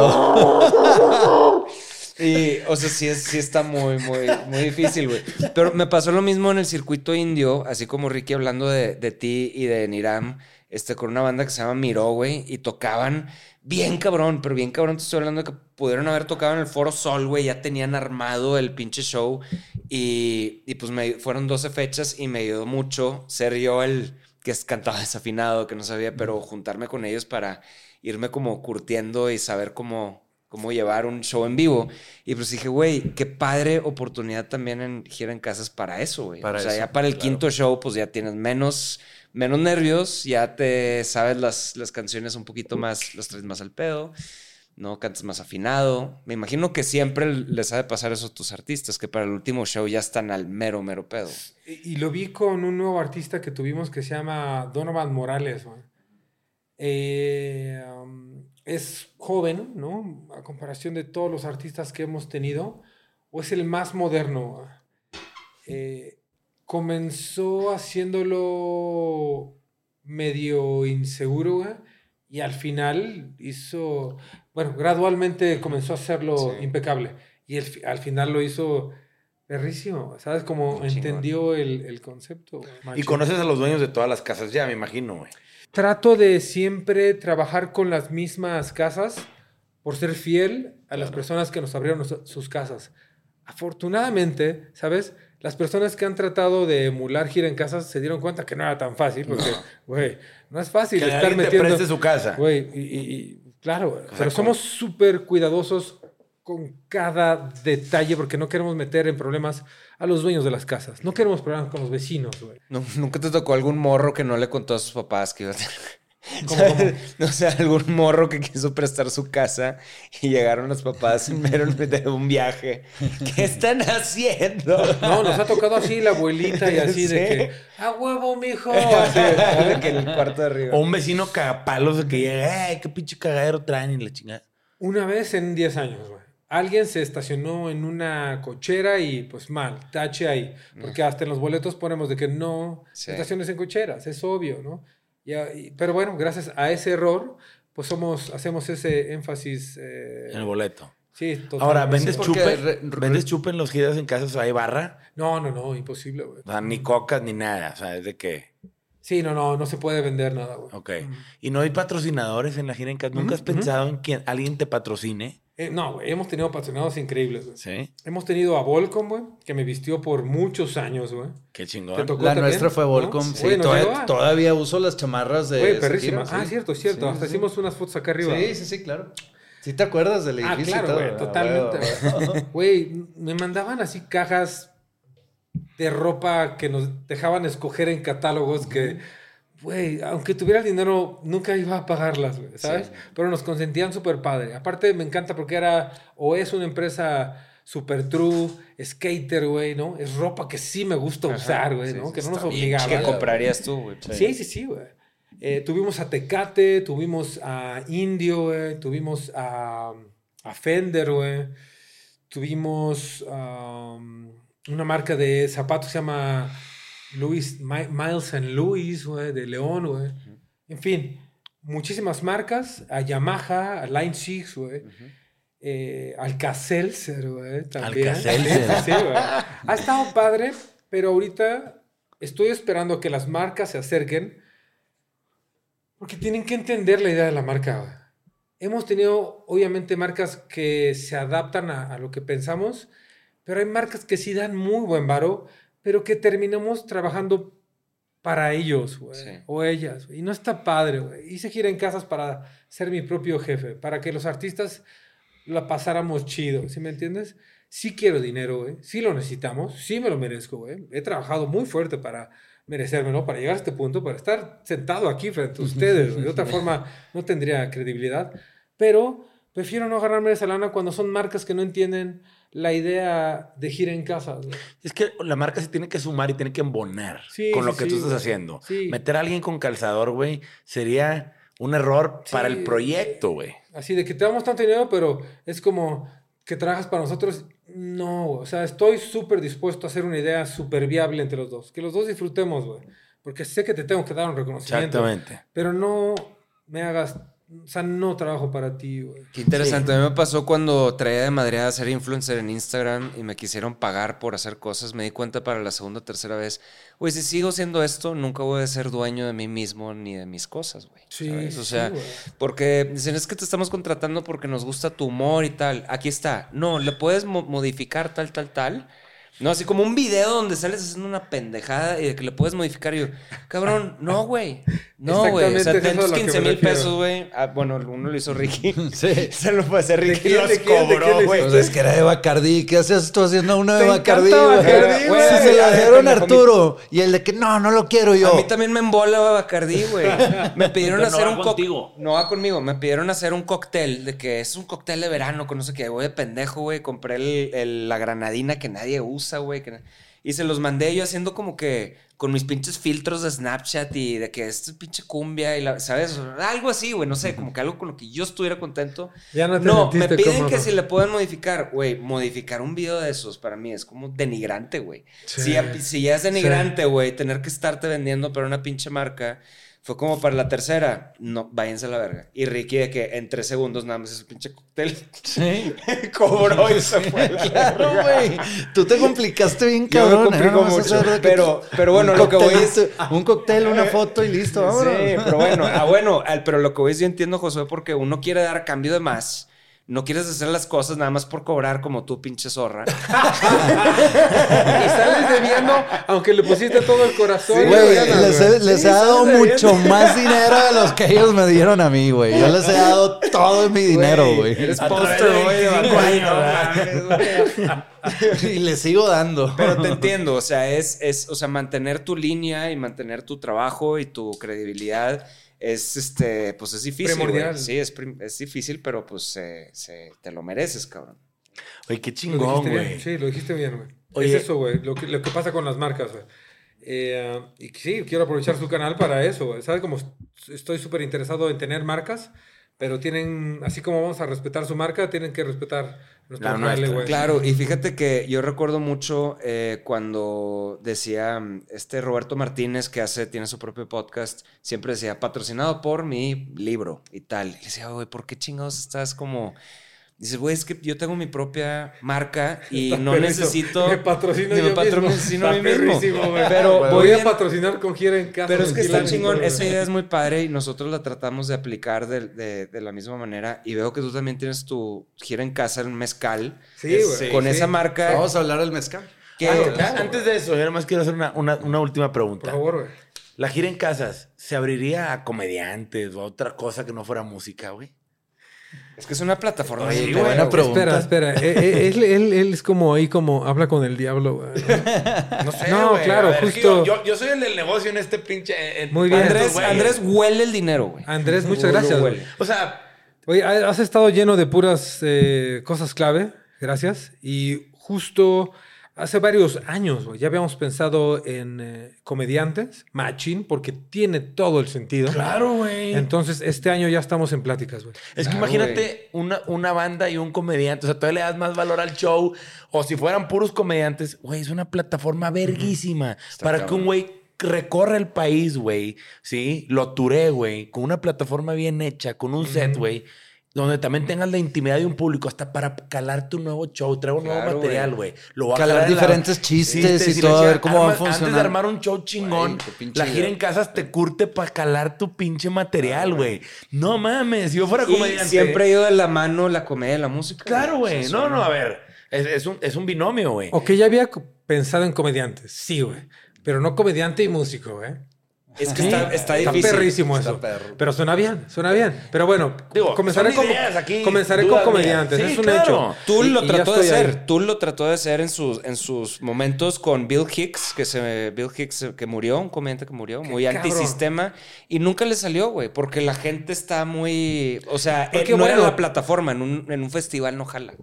Y, o sea, sí, es- sí está muy, muy, muy difícil, güey. Pero me pasó lo mismo en el circuito indio, así como Ricky hablando de, de ti y de Niram, este, con una banda que se llama Miró, güey, y tocaban bien cabrón, pero bien cabrón. Te estoy hablando de que pudieron haber tocado en el Foro Sol, güey, ya tenían armado el pinche show. Y, y pues me, fueron 12 fechas y me ayudó mucho ser yo el que es- cantaba desafinado, que no sabía, pero juntarme con ellos para irme como curtiendo y saber cómo, cómo llevar un show en vivo. Y pues dije, güey, qué padre oportunidad también en gira en casas para eso, güey. Para o sea, eso, ya para el claro. quinto show, pues ya tienes menos, menos nervios, ya te sabes las, las canciones un poquito más, las traes más al pedo. ¿no? Cantas más afinado. Me imagino que siempre les ha de pasar eso a tus artistas, que para el último show ya están al mero, mero pedo. Y, lo vi con un nuevo artista que tuvimos que se llama Donovan Morales. güey. Eh, um, es joven, ¿no? A comparación de todos los artistas que hemos tenido, o es el más moderno. Eh, comenzó haciéndolo medio inseguro, güey, y al final hizo, bueno, gradualmente comenzó a hacerlo Sí. impecable. Y el al final lo hizo perrísimo, ¿sabes? Como Muy entendió el, el concepto. güey. Y conoces a los dueños de todas las casas ya, me imagino, güey. Trato de siempre trabajar con las mismas casas por ser fiel a las personas que nos abrieron sus casas. Afortunadamente, ¿sabes? Las personas que han tratado de emular gira en casas se dieron cuenta que no era tan fácil, porque, güey, no es fácil Que estar alguien te metiendo... preste su casa. Güey, y, y- y- claro, sea, pero con- somos súper cuidadosos con cada detalle porque no queremos meter en problemas a los dueños de las casas. No queremos problemas con los vecinos, güey. Nu- ¿Nunca te tocó algún morro que no le contó a sus papás que iba a tener? ¿Cómo, ¿Sabes? No sé, algún morro que quiso prestar su casa y llegaron los papás en mero de un viaje. ¿Qué están haciendo? No, nos ha tocado así la abuelita y así de que, ¡a huevo, mijo! Así, De que el cuarto de arriba. O un vecino cagapalos de que llega, ¡ay, qué pinche cagadero traen! Y la chingada. Una vez en 10 años, güey. alguien se estacionó en una cochera y pues mal, tache ahí. Porque hasta en los boletos ponemos de que no Sí. estaciones en cocheras, es obvio, ¿no? Y- pero bueno, gracias a ese error, pues somos, hacemos ese énfasis. eh, En el boleto. sí, Ahora. ¿vendes porque chupe? re- re- ¿Vendes chupe en los giras en casas? ¿Hay barra? No, no, no, imposible, güey. O sea, ni cocas ni nada. O sea, es de que. Sí, no, no, no se puede vender nada, güey. Ok. ¿Y no hay patrocinadores en la gira en casa? ¿Nunca has pensado en que alguien te patrocine? Eh, no, güey, hemos tenido patrocinados increíbles, güey. Sí. Hemos tenido a Volcom, güey, que me vistió por muchos años, güey. Qué ¿Te chingón. tocó La también? nuestra fue ¿No? Volcom. Sí, Sí, todavía, llegó a- todavía uso las chamarras de. Güey, perrísima. Ah, cierto, cierto. Sí, Hasta sí. hicimos unas fotos acá arriba. Sí, sí, sí, claro. ¿Sí te acuerdas del Ah, edificio? y claro, güey, Ah, totalmente. Güey, me mandaban así cajas de ropa que nos dejaban escoger en catálogos que, güey, aunque tuviera el dinero, nunca iba a pagarlas, güey, ¿sabes? Pero nos consentían súper padre. Aparte, me encanta porque era o es una empresa super true, skater, güey, ¿no? Es ropa que sí me gusta usar, güey, sí, ¿no? sí, que no nos obligaban. ¿Qué comprarías tú, güey? Sí, sí, sí, güey. Eh, tuvimos a Tecate, tuvimos a Indio, güey. Tuvimos a, a Fender, güey. Tuvimos um, una marca de zapatos que se llama Louis, Mi- Miles and Louis, güey, de León, güey. En fin, muchísimas marcas. A Yamaha, a Line 6, güey. Eh, Alka-Seltzer, güey, también. Sí, güey. Ha estado padre, pero ahorita estoy esperando que las marcas se acerquen porque tienen que entender la idea de la marca. güey. Hemos tenido, obviamente, marcas que se adaptan a, a lo que pensamos, pero hay marcas que sí dan muy buen varo, pero que terminamos trabajando para ellos, güey, Sí. o ellas. Y no está padre, güey. Hice gira en casas para ser mi propio jefe, para que los artistas la pasáramos chido, ¿sí me entiendes? Sí quiero dinero, güey. Sí lo necesitamos. Sí me lo merezco, güey. He trabajado muy fuerte para merecérmelo, para llegar a este punto, para estar sentado aquí frente a ustedes. De otra forma, no tendría credibilidad. Pero prefiero no agarrarme esa lana cuando son marcas que no entienden la idea de gira en casa. Es que la marca se tiene que sumar y tiene que embonar Sí, con lo sí, que sí, tú estás haciendo. Meter a alguien con calzador, güey, sería un error para el proyecto, güey. Así de que te damos tanto dinero, pero es como que trabajas para nosotros. No, o sea, estoy súper dispuesto a hacer una idea súper viable entre los dos. Que los dos disfrutemos, güey. Porque sé que te tengo que dar un reconocimiento. Exactamente. Pero no me hagas, o sea, no trabajo para ti, güey. Qué interesante. A mí me pasó cuando traía de Madrid a ser influencer en Instagram y me quisieron pagar por hacer cosas. Me di cuenta para la segunda o tercera vez. Güey, si sigo siendo esto, nunca voy a ser dueño de mí mismo ni de mis cosas, güey. Sí, ¿sabes? O sea, porque dicen, es que te estamos contratando porque nos gusta tu humor y tal. Aquí está. No, le puedes mo- modificar tal, tal, tal. No, así como un video donde sales haciendo una pendejada y de que le puedes modificar. Y yo, cabrón, no, güey. No, güey. O sea, a lo que 15 me mil pesos, güey. Ah, bueno, uno lo hizo Ricky. Sí. Se lo puede hacer Ricky. quién, los de quién, de quién cobró, güey. Pues es que era de Bacardí. ¿Qué hacías tú haciendo una de Bacardí, güey? Güey. Se la dieron a Arturo. Y el de que no, no lo quiero yo. A mí también me embola Bacardí, güey. Me pidieron Pero no hacer va un contigo. No va conmigo. Me pidieron hacer un cóctel de que es un cóctel de verano con no sé qué. Voy de pendejo, güey. Compré el- el- la granadina que nadie usa, güey. que- Y se los mandé yo haciendo como que con mis pinches filtros de Snapchat y de que esto es pinche cumbia y la, ¿sabes? Algo así, güey. No sé, como que algo con lo que yo estuviera contento. Ya no te No, me piden cómodo. que si le pueden modificar, güey, modificar un video de esos para mí es como denigrante, güey. Sí. Si, si ya es denigrante, güey, tener que estarte vendiendo para una pinche marca, fue como para la tercera, no, váyanse a la verga. Y Ricky de que en tres segundos nada más ese pinche cóctel Sí. cobró y se fue. la Claro, güey. Tú te complicaste bien, Yo me cabrón. complico ¿eh? No a mucho, pero- pero bueno, lo que voy coctelito- Un cóctel, una foto y listo, vámonos. Sí, pero bueno, ah, bueno, pero lo que voy es yo entiendo, Josué, porque uno quiere dar cambio de más. No quieres hacer las cosas nada más por cobrar como tú, pinche zorra. Y sales debiendo, aunque le pusiste todo el corazón. Sí, y Güey, ganas, les he, güey. les Sí, he dado debiendo. mucho más dinero de los que ellos me dieron a mí, güey. Yo les he dado todo mi dinero, güey. Eres A través poster de boy de 25 Bacardí, años, no ¿verdad? mames, güey. Y les sigo dando. Pero te entiendo, o sea, es, es, o sea, mantener tu línea y mantener tu trabajo y tu credibilidad es, este, pues es difícil. Primordial. Sí, es, prim- es difícil, pero pues se- se- te lo mereces, cabrón. Oye, qué chingón, güey. Sí, lo dijiste bien, güey. Oye. Es eso, güey. Lo que, lo que pasa con las marcas, güey. Eh, y sí, quiero aprovechar su canal para eso. ¿Sabes? Como estoy súper interesado en tener marcas, Pero tienen, así como vamos a respetar su marca, tienen que respetar nuestra. güey. Claro, y fíjate que yo recuerdo mucho eh, cuando decía mm, este Roberto Martínez que hace, tiene su propio podcast, siempre decía patrocinado por mi libro y tal. Y le decía, güey, ¿por qué chingados estás como... Dices, güey, es que yo tengo mi propia marca y Está no necesito... Me patrocino ni me yo patrocino mismo. a mí mismo. Pero voy, voy a patrocinar con gira en casa. Pero es que está chingón, esa idea es muy padre y nosotros la tratamos de aplicar de, de- de la misma manera. Y veo que tú también tienes tu gira en casa en mezcal. Sí, Es- güey, Con sí. esa marca. Vamos a hablar del mezcal. que- Antes, antes de eso, yo nomás quiero hacer una, una- una última pregunta. Por favor, güey. La gira en casas, ¿se abriría a comediantes o a otra cosa que no fuera música, güey? Es que es una plataforma. Oye, güey, buena. Espera, espera. Eh, eh, él, él- él es como ahí, como habla con el diablo, güey. No sé, No, güey. claro, ver, justo. Yo, yo- yo soy el del negocio en este pinche... en- Muy bien. Andrés. Andrés huele el dinero, güey. Andrés, muchas gracias. huele. O sea, Oye, has estado lleno de puras eh, cosas clave, gracias. Y justo hace varios años, güey, ya habíamos pensado en eh, comediantes, matching, porque tiene todo el sentido. claro, güey. Entonces, este año ya estamos en pláticas, güey. Es que Claro, imagínate una, una banda y un comediante. O sea, todavía le das más valor al show. O si fueran puros comediantes, güey, es una plataforma verguísima. para que un güey recorra el país, güey. Sí, lo turé, güey. Con una plataforma bien hecha, con un set, güey. Donde también tengas la intimidad de un público, hasta para calar tu nuevo show, traigo un nuevo material, güey. Lo voy a Calar calar en la- diferentes chistes y todo, a ver cómo va a Arma- Antes funcionar. de armar un show chingón, la gira en casas te curte para calar tu pinche material, güey. No mames, si yo fuera comediante. siempre ha ido de la mano la comedia y la música. Claro, güey. No, no, a ver. Es, es un, es un binomio, güey. Ok, ya había pensado en comediantes, sí, güey. Pero no comediante y músico, güey. Es que Sí, está, está difícil. perrísimo Está eso. perro. Pero suena bien, suena bien. Pero bueno, Digo, comenzaré, con, ideas aquí, comenzaré con comediantes. Sí, es un claro. hecho. Tú lo y trató de ahí. hacer. Tú lo trató de hacer en sus, en sus momentos con Bill Hicks, que se Bill Hicks eh, que murió, un comediante que murió, muy cabrón. antisistema. Y nunca le salió, güey, porque la gente está muy. O sea, Porque, no era bueno, la plataforma, en un, en un festival no jala.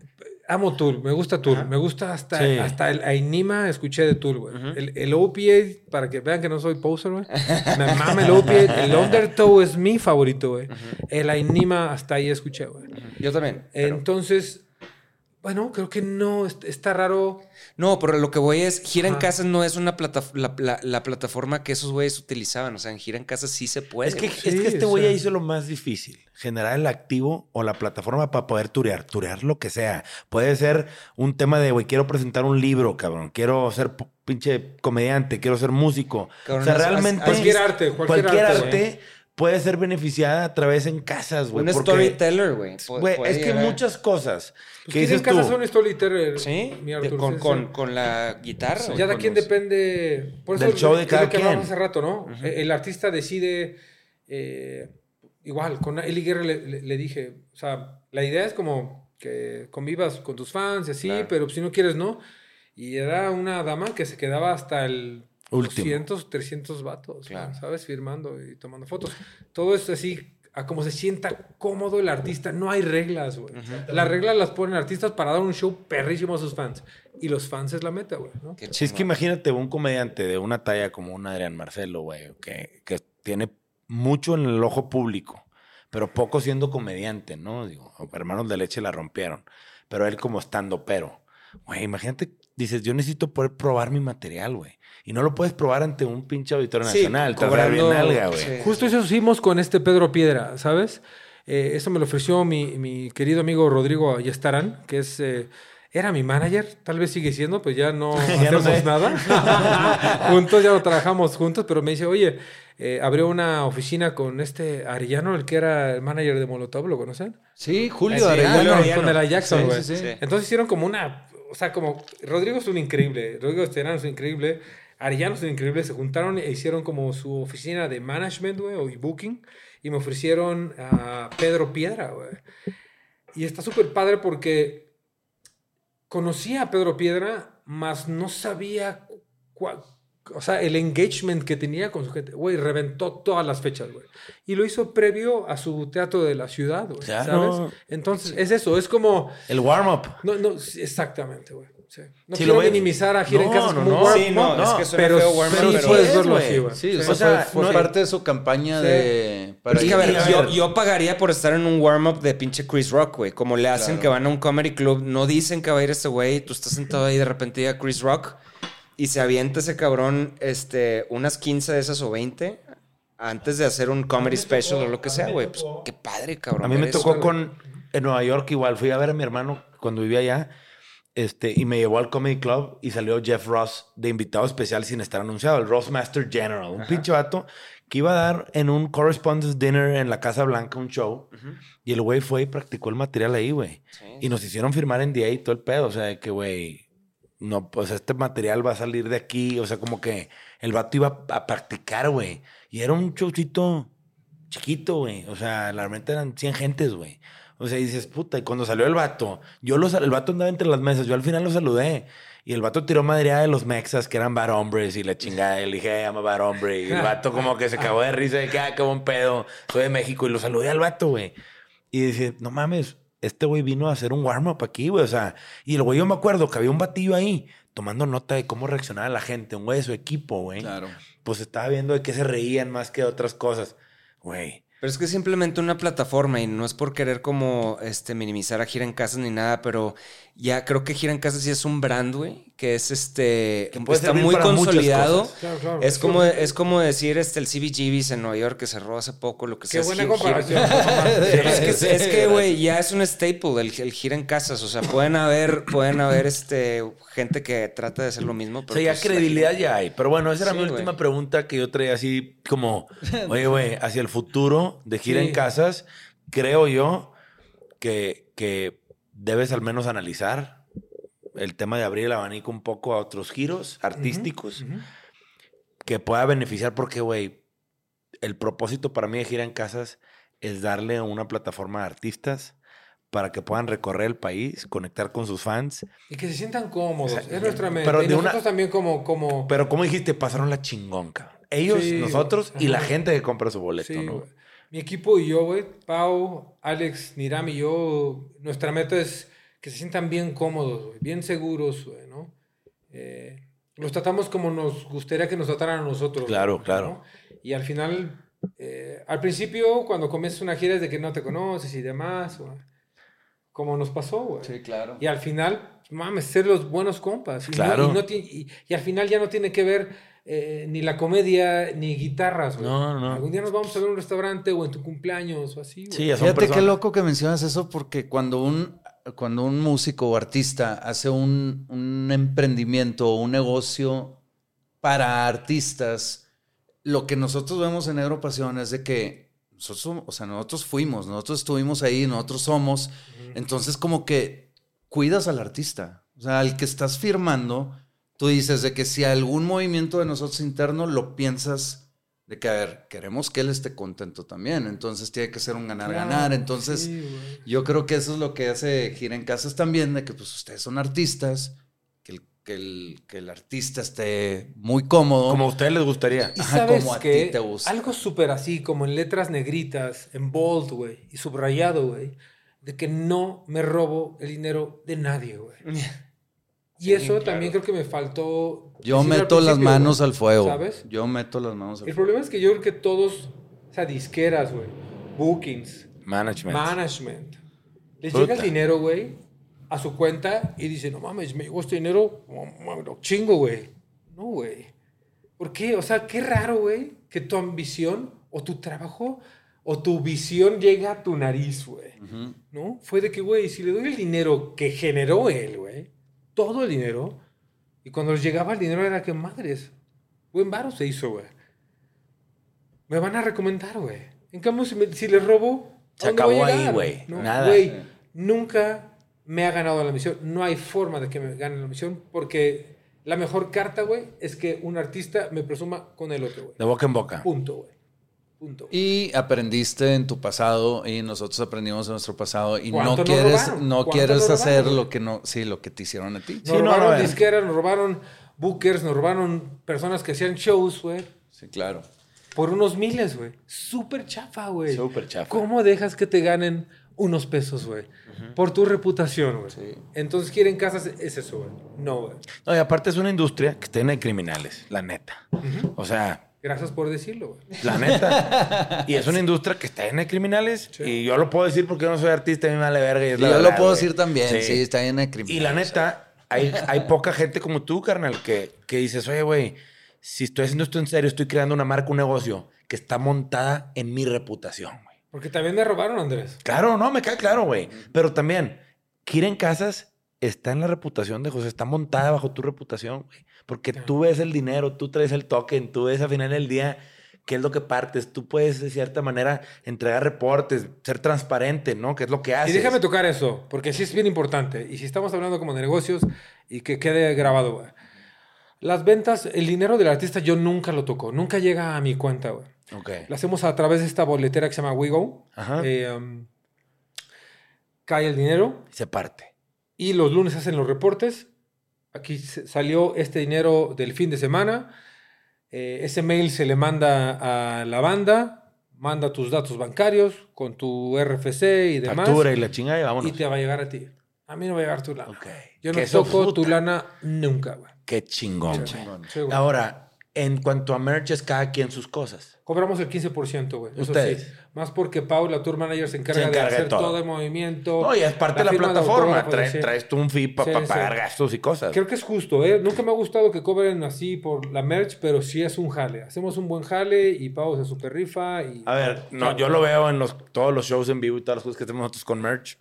Amo Tool, me gusta Tool, me gusta hasta, Sí. hasta el Ainima escuché de Tool, güey. el, el opiate, para que vean que no soy poser, güey. Me mama el opiate, el Undertow es mi favorito, güey. El Ainima hasta ahí escuché, güey. Yo también. pero- Entonces, bueno, creo que no, est- está raro. No, pero lo que voy es, Gira en. Casa no es una plata, la, la- la plataforma que esos güeyes utilizaban. O sea, en Gira en Casa sí se puede. Es que, es que este o güey sea. hizo lo más difícil. Generar el activo o la plataforma para poder turear. Turear lo que sea. Puede ser un tema de, güey, quiero presentar un libro, cabrón. Quiero ser pinche comediante. Quiero ser músico. Cabrón, o sea, realmente... Cualquier arte, cualquier, arte. güey. arte puede ser beneficiada a través en casas, güey. un porque- storyteller, güey. es que llegar. muchas cosas Pues que ¿quién en dices casa tú... son storyteller? Sí, mi Arthur, con, sí, con, sí. con la guitarra. Ya de quién los- depende. Por eso Del show de cada que hablamos quien. hace rato, ¿no? E- El artista decide. eh, igual, con Eli Guerra le, le- le dije. O sea, la idea es como que convivas con tus fans y así, Claro. pero si no quieres, no. Y era una dama que se quedaba hasta el. Último. 200, 300 vatos, Claro. ¿sabes? Firmando y tomando fotos. Todo es así, a como se sienta cómodo el artista. No hay reglas, güey. Las reglas las ponen artistas para dar un show perrísimo a sus fans. Y los fans es la meta, güey, ¿no? Si es que imagínate un comediante de una talla como un Adrián Marcelo, güey, que, que tiene mucho en el ojo público, pero poco siendo comediante, ¿no? Digo, hermanos de leche la rompieron, pero él como estando pero. Güey, imagínate, dices, yo necesito poder probar mi material, güey. Y no lo puedes probar ante un pinche auditorio Sí, nacional. Cobrando- nalga, güey. sí. Justo eso hicimos con este Pedro Piedra, ¿sabes? Eh, eso me lo ofreció mi, mi querido amigo Rodrigo Ayestarán, que es... eh, era mi manager, tal vez sigue siendo, pues ya no Ya no hacemos nada. juntos, ya no trabajamos juntos, pero me dice, oye, eh, abrió una oficina con este Arellano, el que era el manager de Molotov, ¿lo conocen? Sí, Julio Sí, Arellano. Julio Arellano. Con el Ajaxon, güey. sí, sí. Sí. Entonces hicieron como una, o sea, como Rodrigo es un increíble, Rodrigo Esterán es un increíble, Arellano es un increíble, se juntaron e hicieron como su oficina de management, güey, o booking, y me ofrecieron a Pedro Piedra, güey. Y está súper padre porque conocía a Pedro Piedra, mas no sabía cuál, o sea, el engagement que tenía con su gente. Güey, reventó todas las fechas, güey. Y lo hizo previo a su teatro de la ciudad, güey. ¿Sabes? Entonces, es eso, es como... El warm-up. No, no, exactamente, güey. Sí. No Sí, quiero lo minimizar a Gira en No, no, como no. warm Sí, no, up, es que suena pero, feo warm up, pero sí pero- puedes es, verlo güey. así, güey. Sí, o O sea, fue, fue no- parte de su campaña Sí. de... para es que, a ver, yo, yo pagaría por estar en un warm-up de pinche Chris Rock, güey. Como le hacen Claro. que van a un comedy club, no dicen que va a ir este güey, tú estás sentado ahí de repente llega Chris Rock y se avienta ese cabrón este, unas 15 de esas o 20 antes de hacer un comedy special o lo que sea, güey. Pues qué padre, cabrón. A mí me eso, tocó güey. con. En Nueva York igual. Fui a ver a mi hermano cuando vivía allá. Este, y me llevó al Comedy Club y salió Jeff Ross de invitado especial sin estar anunciado, el Ross Master General, un pinche vato que iba a dar en un Correspondence Dinner en la Casa Blanca un show. Y el güey fue y practicó el material ahí, güey. Sí. Y nos hicieron firmar en DA y todo el pedo. O sea, de que, güey, no, pues este material va a salir de aquí. O sea, como que el vato iba a practicar, güey. Y era un showcito chiquito, güey. O sea, la realmente eran 100 gentes, güey. O sea, dices, puta, y cuando salió el vato, yo lo, sal- el vato andaba entre las mesas, yo al final lo saludé. Y el vato tiró madreada de los mexas, que eran bad hombres, y la chingada. Y le dije, llama bad hombre. Y el vato como que se cagó de risa, de que, ah, qué buen pedo. Soy de México. Y lo saludé al vato, güey. Y dice, no mames, este güey vino a hacer un warm-up aquí, güey. O sea, y el güey, yo me acuerdo que había un batillo ahí tomando nota de cómo reaccionaba la gente, un güey de su equipo, güey. Claro. Pues estaba viendo de qué se reían más que de otras cosas. Güey. Pero es que es simplemente una plataforma y no es por querer como este minimizar a Gira en Casas ni nada, pero ya creo que Gira en Casas sí es un brand, güey, que es este Que está muy consolidado. cosas. Claro, claro. Es como es como decir este el CBGB's en Nueva York que cerró hace poco, lo que Qué sea. buena Gira- comparación. Es que, es que, güey, ya es un staple el, el gira en casas. O sea, pueden haber, pueden haber este, gente que trata de hacer lo mismo. O Pero sea, ya pues, credibilidad ya hay. Pero bueno, esa era Sí, mi última pregunta que yo traía así como, oye, güey, hacia el futuro de gira Sí. en casas, creo yo que, que debes al menos analizar el tema de abrir el abanico un poco a otros giros artísticos que pueda beneficiar porque, güey, el propósito para mí de gira en casas es darle una plataforma a artistas para que puedan recorrer el país, conectar con sus fans. Y que se sientan cómodos. O sea, es nuestra mente. pero y de una- también como... como Pero como dijiste, pasaron la chingón, cabrón. Ellos, Sí, nosotros y la gente que compra su boleto, Sí, ¿no? Mi equipo y yo, güey, Pau, Alex, Niram y yo, nuestra meta es que se sientan bien cómodos, güey, bien seguros, güey, ¿no? Eh, los tratamos como nos gustaría que nos trataran a nosotros. Claro, claro. ¿no? Y al final, eh, al principio, cuando comienzas una gira es de que no te conoces y demás, güey. como nos pasó, güey. Sí, claro. Y al final, mames, ser los buenos compas. Y, no- Claro. y, no ti- y- y al final ya no tiene que ver eh, ni la comedia ni guitarras, güey. No, no. Algún día nos vamos a ver en un restaurante o en tu cumpleaños o así, güey. Sí, Fíjate qué personas. loco que mencionas eso porque cuando un, cuando un músico o artista hace un, un emprendimiento o un negocio para artistas, lo que nosotros vemos en Negro Pasión es de que nosotros, o sea, nosotros fuimos, nosotros estuvimos ahí, nosotros somos, entonces como que cuidas al artista, o sea, al que estás firmando, tú dices de que si algún movimiento de nosotros interno lo piensas de que, a ver, queremos que él esté contento también, entonces tiene que ser un ganar-ganar, Claro, entonces sí, yo creo que eso es lo que hace Gira en Casas también, de que pues ustedes son artistas, que el, que el, que el artista esté muy cómodo. Como a ustedes les gustaría. Y Ajá, sabes como a que ti te gusta. algo súper así, como en letras negritas, en bold, güey, y subrayado, güey, de que no me robo el dinero de nadie, güey. Y eso también creo que me faltó. Yo meto las manos güey, al fuego. ¿Sabes? Yo meto las manos al El fuego. problema es que yo creo que todos, o sea, disqueras, güey, bookings, Management. management, les llega el dinero, güey, a su cuenta y dice, no mames, me llegó este dinero, lo chingo, güey. No, güey. ¿Por qué? O sea, qué raro, güey, que tu ambición o tu trabajo o tu visión llega a tu nariz, güey. ¿No? Fue de que, güey, si le doy el dinero que generó él, güey, todo el dinero, y cuando les llegaba el dinero era que, madres, buen varo se hizo, güey. Me van a recomendar, güey. En cambio, si, me- si les robo, ¿a Se dónde voy a acabó ahí, güey. ¿No? Nada. Güey, nunca me ha ganado la misión. No hay forma de que me gane la misión porque la mejor carta, güey, es que un artista me presuma con el otro, güey. De boca en boca. Punto, güey. Punto. Y aprendiste en tu pasado y nosotros aprendimos en nuestro pasado y no ¿Cuánto nos quieres, no ¿Cuánto quieres hacer lo que no, sí, lo que te hicieron a ti. Nos Sí, robaron no, disqueras, nos robaron bookers, nos robaron personas que hacían shows, güey. Sí, claro. Por unos miles, güey. Súper chafa, güey. Súper chafa. ¿Cómo dejas que te ganen unos pesos, güey. Por tu reputación, güey. Entonces, quieren casas, es eso, güey. No, güey. No, y aparte es una industria que tiene criminales, la neta. O sea, Gracias por decirlo, güey. la neta. y es una industria que está llena de criminales. Sí. Y yo lo puedo decir porque yo no soy artista, a mí me vale verga. Y es Y la yo lo puedo güey. decir también, sí, está bien de criminal. Y la neta, hay, hay poca gente como tú, carnal, que, que dices, oye, güey, si estoy haciendo esto en serio, estoy creando una marca, un negocio que está montada en mi reputación, güey. Porque también me robaron, Andrés. Claro, no, me cae claro, güey. Pero también, Gira en Casas está en la reputación de José, está montada bajo tu reputación, güey. Porque tú ves el dinero, tú traes el token, tú ves al final del día qué es lo que partes. Tú puedes, de cierta manera, entregar reportes, ser transparente, ¿no? Que es lo que haces. Y déjame tocar eso, porque sí es bien importante. Y si estamos hablando como de negocios y que quede grabado, güey. Las ventas, el dinero del artista yo nunca lo toco, nunca llega a mi cuenta, güey. Ok. Lo hacemos a través de esta boletera que se llama WeGo. Ajá. Eh, um, cae el dinero Se parte. y los lunes hacen los reportes. Aquí salió este dinero del fin de semana. Eh, ese mail se le manda a la banda, manda tus datos bancarios con tu RFC y demás. Factura y la chingada y vámonos. y te va a llegar a ti. A mí no va a llegar tu lana. Ok. Yo no toco tu lana nunca, güey. Qué chingón, güey. chingón. Ahora, en cuanto a merch, es cada quien sus cosas. Cobramos el 15%, güey. Ustedes. sí. Más porque Paula, tour manager, se encarga, Se encarga de de hacer todo. todo. el movimiento. No, y es parte de la plataforma. autógrafos, Traes, tú un fee para Sí, pagar gastos y cosas. Creo que es justo, ¿eh? Nunca me ha gustado que cobren así por la merch, pero sí es un jale. Hacemos un buen jale y Pau se super rifa. Y... A ver, no, yo lo veo en los, todos los shows en vivo y todas las cosas que hacemos nosotros con merch.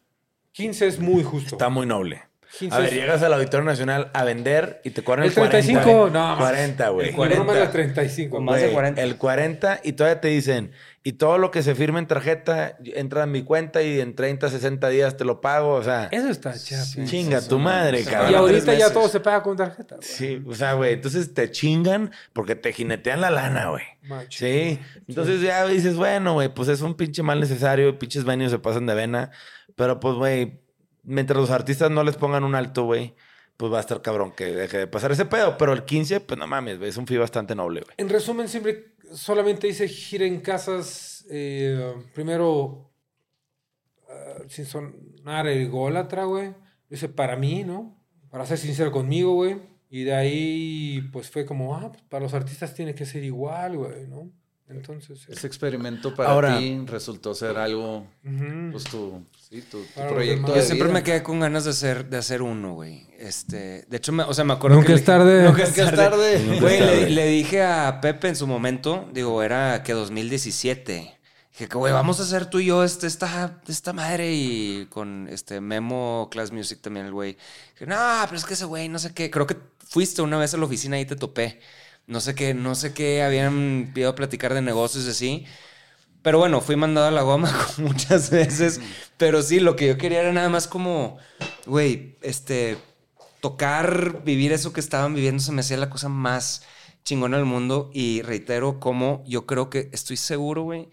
15 es muy justo. Está muy noble. 15 A ver, llegas al Auditorio Nacional a vender y te cobran el, El 35, 40. no, más. 40, güey. El 40 es 35. Con más de Güey, 40. El 40 y todavía te dicen, y todo lo que se firme en tarjeta entra en mi cuenta y en 30, 60 días te lo pago. O sea, Eso está chapi. chinga tu madre, cabrón. Y ahorita ya todo se paga con tarjeta. güey. Sí, o sea, güey, entonces te chingan porque te jinetean la lana, güey. Macho. Sí, entonces ya dices, bueno, güey, pues es un pinche mal necesario, pinches venues se pasan de vena, pero pues, güey, mientras los artistas no les pongan un alto, güey, pues va a estar cabrón que deje de pasar ese pedo, pero el 15, pues no mames, güey, es un fee bastante noble, güey. En resumen, siempre solamente hice gira en casas. eh, primero, ah, sin sonar ególatra, güey. Lo hice para mí, ¿no? Para ser sincero conmigo, güey. Y de ahí, pues fue como, ah, pues, para los artistas tiene que ser igual, güey, ¿no? Entonces, Ese experimento para Ahora- ti resultó ser algo, pues tu, sí, tu, tu proyecto Yo siempre me quedé con ganas de hacer, de hacer uno, güey. Este, de hecho, me- o sea, me acuerdo Nunca que es le- tarde. Nunca es Nunca es tarde. Güey, Nunca es le, tarde. le dije a Pepe en su momento, digo, era que 2017. Dije que, güey, vamos a hacer tú y yo este, esta, esta madre y con este Memo Class Music también el güey. Dije, no, pero es que ese güey, no sé qué. Creo que fuiste una vez a la oficina y te topé. No sé qué, no sé qué, habían pedido platicar de negocios y así. Pero bueno, fui mandado a la goma muchas veces. Pero sí, lo que yo quería era nada más como, güey, este, tocar, vivir eso que estaban viviendo se me hacía la cosa más chingona del mundo. Y reitero, como yo creo que estoy seguro, güey,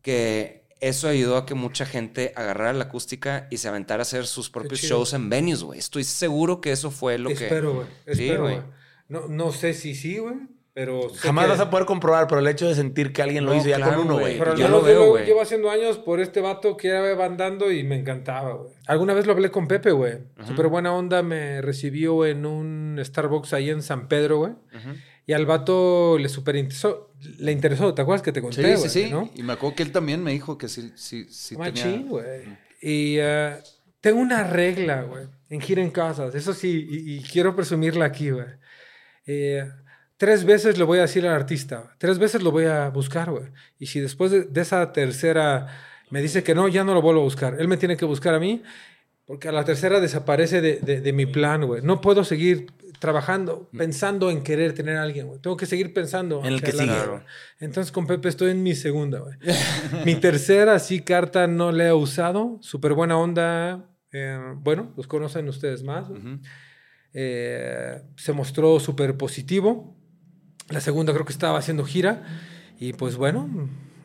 que eso ayudó a que mucha gente agarrara la acústica y se aventara a hacer sus propios shows en venues, güey. Estoy seguro que eso fue lo que. Espero, güey. Sí, Espero, güey. güey. No, no sé si sí, güey, pero... Jamás que- vas a poder comprobar, pero el hecho de sentir que alguien lo No, hizo ya claro, con uno, güey. Pero Yo lo veo, yo güey. llevo haciendo años por este vato que iba bandando y me encantaba, güey. Alguna vez lo hablé con Pepe, güey. Súper buena onda, me recibió en un Starbucks ahí en San Pedro, güey. Y al vato le super interesó, le interesó, ¿te acuerdas que te conté, Sí, güey? sí, sí. ¿no? Y me acuerdo que él también me dijo que sí, sí, sí tenía... Machín, güey. Y eh, tengo una regla, güey, en gira en casas. Eso sí, y, y quiero presumirla aquí, güey. Eh, tres veces le voy a decir al artista, tres veces lo voy a buscar, güey. Y si después de, de esa tercera me dice que no, ya no lo vuelvo a buscar. Él me tiene que buscar a mí, porque a la tercera desaparece de, de- de mi plan, güey. No puedo seguir trabajando, pensando en querer tener a alguien, güey. Tengo que seguir pensando. En el que sigue. Entonces con Pepe estoy en mi segunda, güey. mi tercera, sí, carta no la he usado. Súper buena onda. Eh, bueno, los conocen ustedes más. Eh, se mostró súper positivo. La segunda creo que estaba haciendo gira. Y pues bueno,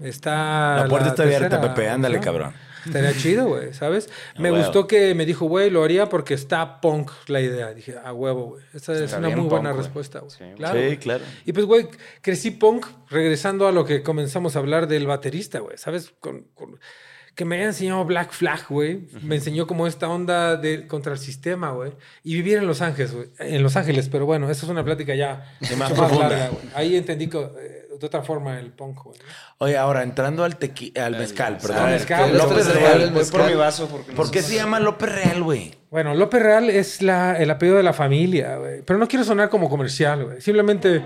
está... La puerta está abierta, Pepe, ándale, cabrón. Estaría chido, güey, ¿sabes? A Me huevo. gustó que me dijo, güey, lo haría porque está punk la idea. Dije, a huevo, güey. Esa es una muy buena respuesta, güey. Sí, Claro, sí, claro. Y pues, güey, crecí punk regresando a lo que comenzamos a hablar del baterista, güey. ¿Sabes? Con, con- que me haya enseñado Black Flag, güey. Me enseñó como esta onda de, contra el sistema, güey. Y vivir en Los Ángeles, güey. En Los Ángeles, pero bueno, esa es una plática ya De más profunda. larga, güey. Ahí entendí que, eh, de otra forma el punk, güey. Oye, ahora entrando al tequi al mezcal, perdón. ver, mezcal, López López Real. Voy por mi vaso porque ¿Por no qué se llama López Real, güey? Bueno, López Real es la, el apellido de la familia, güey. Pero no quiero sonar como comercial, güey. Simplemente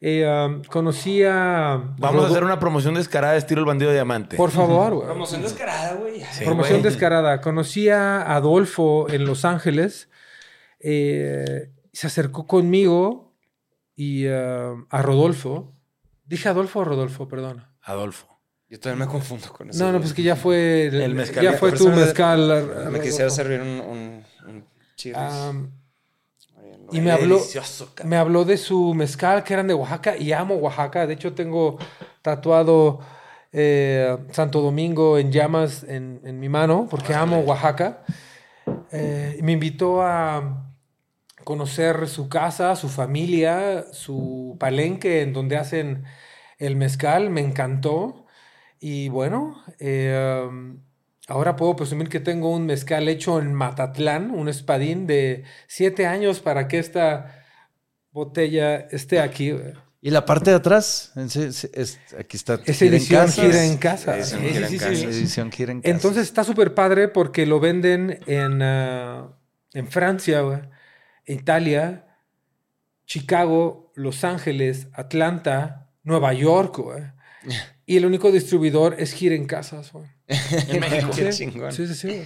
eh, um, conocí a... Vamos a hacer una promoción descarada estilo el bandido de diamante. Por favor, güey. Promoción descarada, güey. Sí, Promoción güey. descarada. Conocí a Adolfo en Los Ángeles. eh, se acercó conmigo y eh, a Rodolfo. Dije Adolfo o Rodolfo, perdona. Adolfo. Yo todavía me confundo con eso. No, no, pues que ya fue el, El mezcal. Ya fue tu me- mezcal. Me quisiera servir un, un, un. Y me habló, Delicioso, me habló de su mezcal, que eran de Oaxaca, y amo Oaxaca. De hecho, tengo tatuado eh, Santo Domingo en llamas en, en mi mano, porque amo Oaxaca. Eh, me invitó a conocer su casa, su familia, su palenque en donde hacen el mezcal. Me encantó. Y bueno, eh, ahora puedo presumir que tengo un mezcal hecho en Matatlán, un espadín de siete años para que esta botella esté aquí. güey. Y la parte de atrás, en sí- sí, es- aquí está. Es edición casa. gira en casa. Entonces está súper padre porque lo venden en, ah, en Francia, güey, Italia, Chicago, Los Ángeles, Atlanta, Nueva York, güey. Y el único distribuidor es Gira en Casas, güey. En México. Sí, Qué chingón. Sí, sí, sí. güey.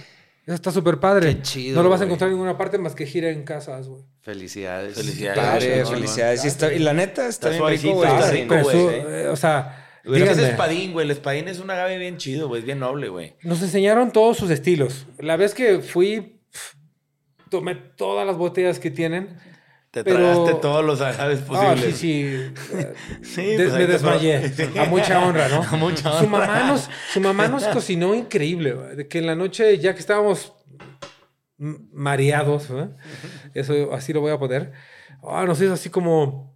Eso está súper padre. Qué chido, no lo vas a güey. encontrar en ninguna parte más que Gira en Casas, güey. Felicidades. Felicidades. Padre, felicidades. Y, está- y la neta está, Está bien rico, güey. está rico, güey, sí. eh, o sea, Pero es que es díganme, espadín, güey. El espadín es un agave bien chido, güey. Es bien noble, güey. Nos enseñaron todos sus estilos. La vez que fui, tomé todas las botellas que tienen. Te Pero- tragaste todos los agaves Ah, posibles. sí, sí. Sí, De- pues me desmayé. A mucha honra, ¿no? A mucha Su honra. mamá nos, su mamá nos cocinó increíble. De que en la noche, ya que estábamos mareados, ¿eh? eso así lo voy a poner. Ah, nos hizo así como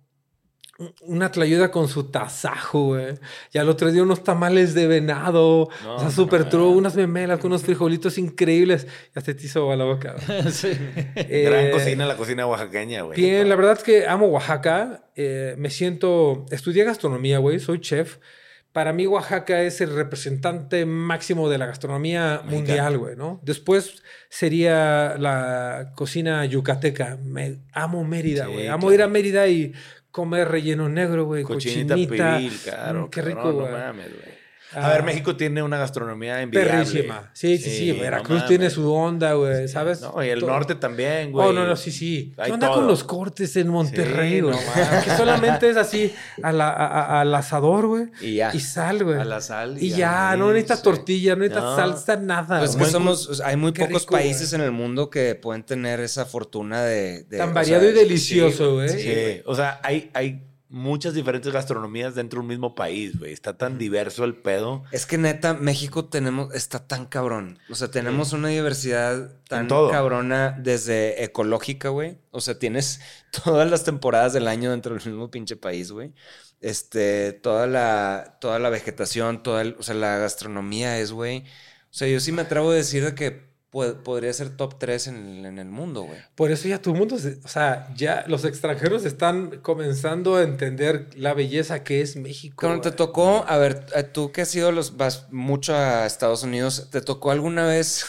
una tlayuda con su tasajo, güey. Y al otro día unos tamales de venado. No, o sea, súper no, true, unas memelas con unos frijolitos increíbles. Ya se te hizo agua la boca. Sí. Gran Eh, cocina, la cocina oaxaqueña, güey. Bien, la verdad es que amo Oaxaca. Eh, me siento. Estudié gastronomía, güey. Soy chef. Para mí, Oaxaca es el representante máximo de la gastronomía mundial, güey, ¿no? Después sería la cocina yucateca. Me amo Mérida, Sí, güey. amo claro. ir a Mérida y comer relleno negro, güey. Cochinita, Cochinita. pibil, claro. Mm, Qué rico, güey. No mames, güey. Ah, A ver, México tiene una gastronomía envidiable. Perrísima. Sí, sí, sí. no Veracruz tiene su onda, güey, ¿sabes? No, y el norte también, güey. Oh, no, no, sí, sí. Hay ¿Qué onda todo. con los cortes en Monterrey, Sí, güey? no mames. que solamente es así a la- a- a- al asador, güey. Y ya. Y sal, güey. A la sal. Y ya, no necesitas sí. tortilla, no necesitas No. salsa, nada. Pues que somos, o sea, hay muy Qué pocos rico, países güey. en el mundo que pueden tener esa fortuna de... de- Tan o variado sea, y delicioso, güey. Sí, o sea, hay, hay muchas diferentes gastronomías dentro de un mismo país, güey. Está tan diverso el pedo. Es que neta, México tenemos, está tan cabrón. O sea, tenemos una diversidad tan cabrona desde ecológica, güey. O sea, tienes todas las temporadas del año dentro del mismo pinche país, güey. Este, toda la, toda la vegetación, toda el- o sea, la gastronomía es, güey. O sea, yo sí me atrevo a decir de que podría ser top 3 en el, en el mundo, güey. Por eso ya todo el mundo, se- o sea, ya los extranjeros están comenzando a entender la belleza que es México. Cuando te tocó, a ver, eh, tú que has ido los, vas mucho a Estados Unidos, ¿te tocó alguna vez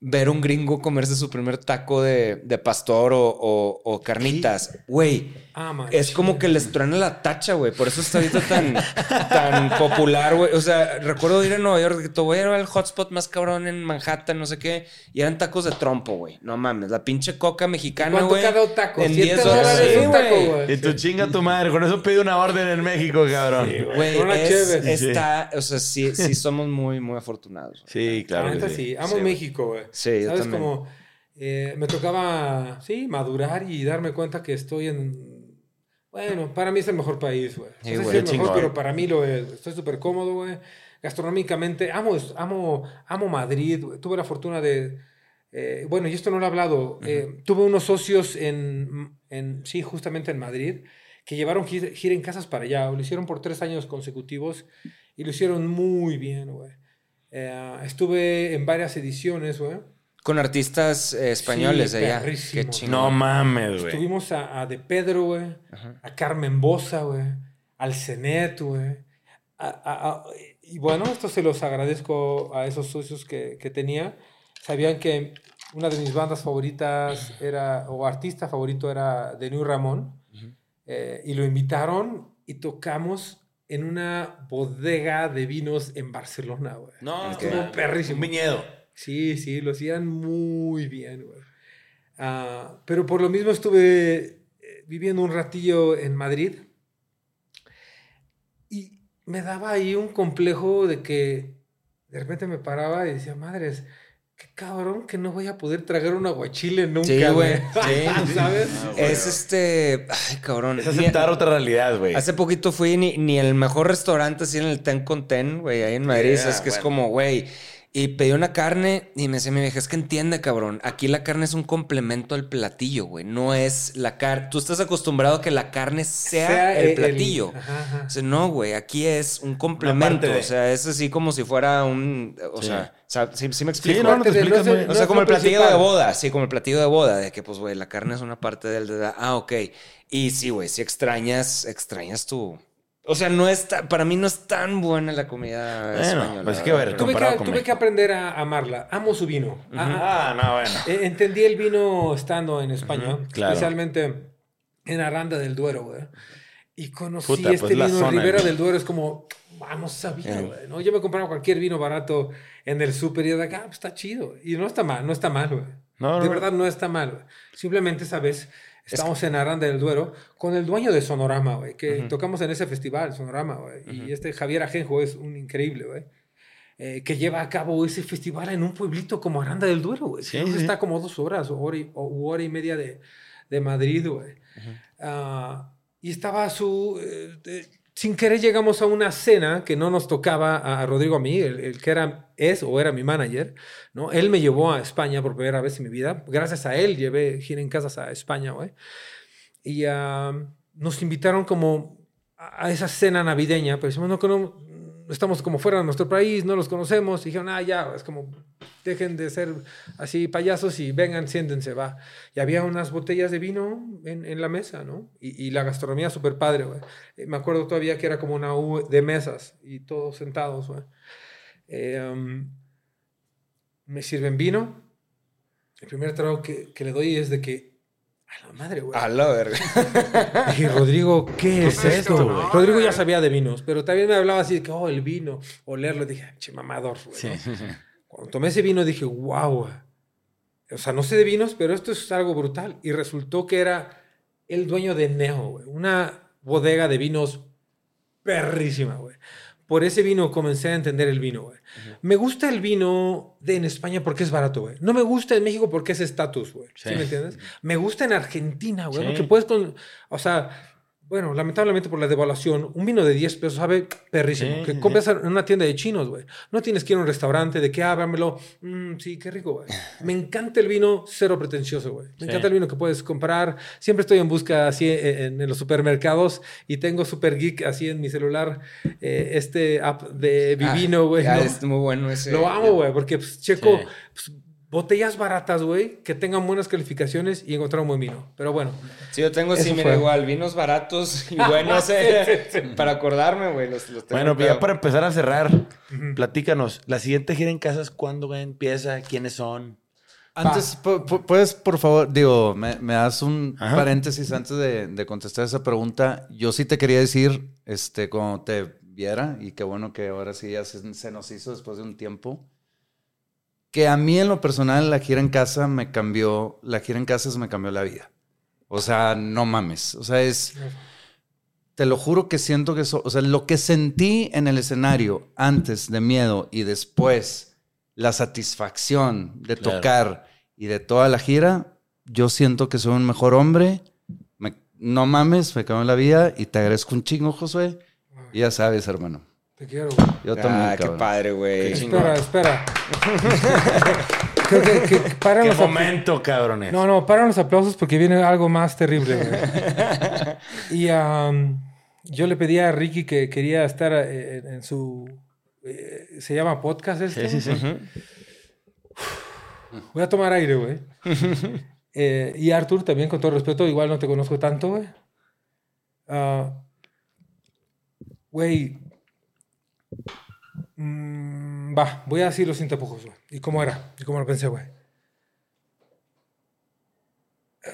ver un gringo comerse su primer taco de, de pastor o, o- o carnitas? Güey, Ah, es como que les truena la tacha, güey. Por eso está ahorita tan, tan popular, güey. O sea, recuerdo ir a Nueva York, que te voy a ir al hotspot más cabrón en Manhattan, no sé qué, y eran tacos de trompo, güey. No mames, la pinche coca mexicana, ¿Cuánto güey. cada taco? En ¿Siete 10 dólares dólares, un taco, güey. Y tu chinga tu madre. Con eso pide una orden en México, cabrón. Sí, Güey, es- está, o sea, sí, sí somos muy, muy afortunados. güey. claro. La que neta sí. sí, amo Sí. México, güey. Sí, yo ¿Sabes? también. Como eh, me tocaba, sí, madurar y darme cuenta que estoy en... Bueno, para mí es el mejor país, güey. Sí, No sé si es el mejor, pero para mí lo es. Estoy súper cómodo, güey. Gastronómicamente, amo, amo, amo Madrid. güey. Tuve la fortuna de... eh, bueno, y esto no lo he hablado. eh, tuve unos socios en, en, sí, justamente en Madrid, que llevaron gira, gira en casas para allá. Lo hicieron por tres años consecutivos y lo hicieron muy bien, güey. Eh, estuve en varias ediciones, güey. Con artistas eh, españoles Sí, de allá. perrísimo. Qué chingón. No mames, güey. Estuvimos a, a De Pedro, güey. A Carmen Bosa, güey. Al Cenet, güey. Y bueno, esto se los agradezco a esos socios que, que tenía. Sabían que una de mis bandas favoritas era, o artista favorito era de New Ramón. Eh, y lo invitaron y tocamos en una bodega de vinos en Barcelona, güey. No, Estuvo perrísimo. Un viñedo. Sí, sí, lo hacían muy bien, güey. Ah, pero por lo mismo estuve eh, viviendo un ratillo en Madrid y me daba ahí un complejo de que de repente me paraba y decía, madres, qué cabrón que no voy a poder tragar un aguachile nunca, Sí, güey. Sí. ¿Sabes? Es este. Ay, cabrón. Es Ni- aceptar otra realidad, güey. Hace poquito fui ni, ni el mejor restaurante así en el Ten con Ten, güey, ahí en Madrid. Yeah, es que es como, güey. Y pedí una carne y me decía mi vieja, es que entiende, cabrón. Aquí la carne es un complemento al platillo, güey. No es la carne. Tú estás acostumbrado a que la carne sea, Sea el el- platillo. Ajá, ajá. O sea, no, güey, aquí es un complemento. de. O sea, es así como si fuera un. O Sí. sea, ¿sí, sí me explico? Sí, no, no te explicas no muy el- bien. O sea, como el platillo principal. de boda, sí, como el platillo de boda, de que pues, güey, la carne es una parte del... de la- ah, ok. Y sí, güey, si extrañas, extrañas tu... O sea, no está, para mí no es tan buena la comida Bueno, española. pues es que, a ver, Tuve que, con tuve que aprender a amarla. Amo su vino. Ah, Ah, no, bueno. Eh, Entendí el vino estando en España, claro. especialmente en Aranda del Duero, güey. Y conocí Puta, pues, este la vino zona, Ribera del Duero, es como, vamos, sabía, Eh. güey. ¿no? Yo me compraba cualquier vino barato en el súper y de acá, pues está chido. Y no está mal, no está mal, güey. No, de no. verdad no está mal, güey. Simplemente, ¿sabes? Estamos en Aranda del Duero con el dueño de Sonorama, güey, que tocamos en ese festival, Sonorama, güey. Y este Javier Ajenjo es un increíble, güey. eh, que lleva a cabo ese festival en un pueblito como Aranda del Duero, güey. Sí, sí. Está como dos horas o hora y, o hora y media de, de Madrid, güey. Ah, y estaba su... eh, eh, sin querer llegamos a una cena que no nos tocaba a, Rodrigo a mí, el, que era, es o era mi manager, ¿no? Él me llevó a España por primera vez en mi vida. Gracias a él llevé gira en casas a España, güey. Y nos invitaron como a esa cena navideña, pero decimos, no, no, estamos como fuera de nuestro país, no los conocemos. Y dijeron, ah, ya, es como, dejen de ser así payasos y vengan, siéntense, va. Y había unas botellas de vino en, en la mesa, ¿no? Y, y la gastronomía súper padre, güey. Eh, Me acuerdo todavía que era como una U de mesas y todos sentados, güey. Eh, um, me sirven vino. El primer trago que, que le doy es de que, a la madre, güey. A la verga. Dije, Rodrigo, ¿qué es esto, güey? Rodrigo ya sabía de vinos, pero también me hablaba así de que, oh, el vino, olerlo. Dije, che, mamador, güey. ¿no? Cuando tomé ese vino dije, wow. O sea, no sé de vinos, pero esto es algo brutal. Y resultó que era el dueño de Neo, güey. Una bodega de vinos perrísima, güey. Por ese vino comencé a entender el vino, güey. Me gusta el vino de en España porque es barato, güey. No me gusta en México porque es estatus, güey. ¿Sí. Sí. me entiendes? Me gusta en Argentina, güey. Sí. Porque puedes con... O sea... Bueno, lamentablemente por la devaluación, un vino de 10 pesos sabe perrísimo. Sí, que compras en una tienda de chinos, güey. No tienes que ir a un restaurante de que, ah, dámelo. Mm, sí, qué rico, güey. Me encanta el vino cero pretencioso, güey. Me Sí. encanta el vino que puedes comprar. Siempre estoy en busca así en, en los supermercados y tengo Super Geek así en mi celular, eh, este app de Vivino, güey. Ah, ¿no? es muy bueno ese. Lo amo, güey, porque pues, checo Sí. pues, botellas baratas, güey, que tengan buenas calificaciones y encontrar un buen vino. Pero bueno, Sí, yo tengo, sí, mira, igual, vinos baratos y buenos. eh, para acordarme, güey, los, los tengo. Bueno, pero- ya para empezar a cerrar, platícanos. La siguiente gira en casas, ¿cuándo empieza? ¿Quiénes son? Antes, pu- pu- puedes, por favor, digo, me, me das un Ajá. paréntesis antes de, de contestar esa pregunta. Yo sí te quería decir, este, cuando te viera, y qué bueno que ahora sí ya se, se nos hizo después de un tiempo, que a mí en lo personal la gira en casa me cambió, la gira en casas me cambió la vida. O sea, no mames. O sea, es, te lo juro que siento que eso, o sea, lo que sentí en el escenario antes de miedo y después la satisfacción de Claro. tocar y de toda la gira, yo siento que soy un mejor hombre. Me- no mames, me cambió la vida y te agradezco un chingo, Josué. Y ya sabes, hermano. Te quiero, güey. Yo también, Ah, qué cabrón. padre, güey. Espera, espera. Creo que, que paran ¿Qué los momento, cabrones? No, no, paran los aplausos porque viene algo más terrible. güey. y am, yo le pedí a Ricky que quería estar eh, en, en su eh, se llama podcast esto. Sí, sí, sí. Voy a tomar aire, güey. Eh, y Arthur, también con todo respeto, igual no te conozco tanto, güey. Ah, Güey. Mm, va, voy a decir los sin tapujos, güey. ¿Y cómo era? ¿Y cómo lo pensé, güey? Eh,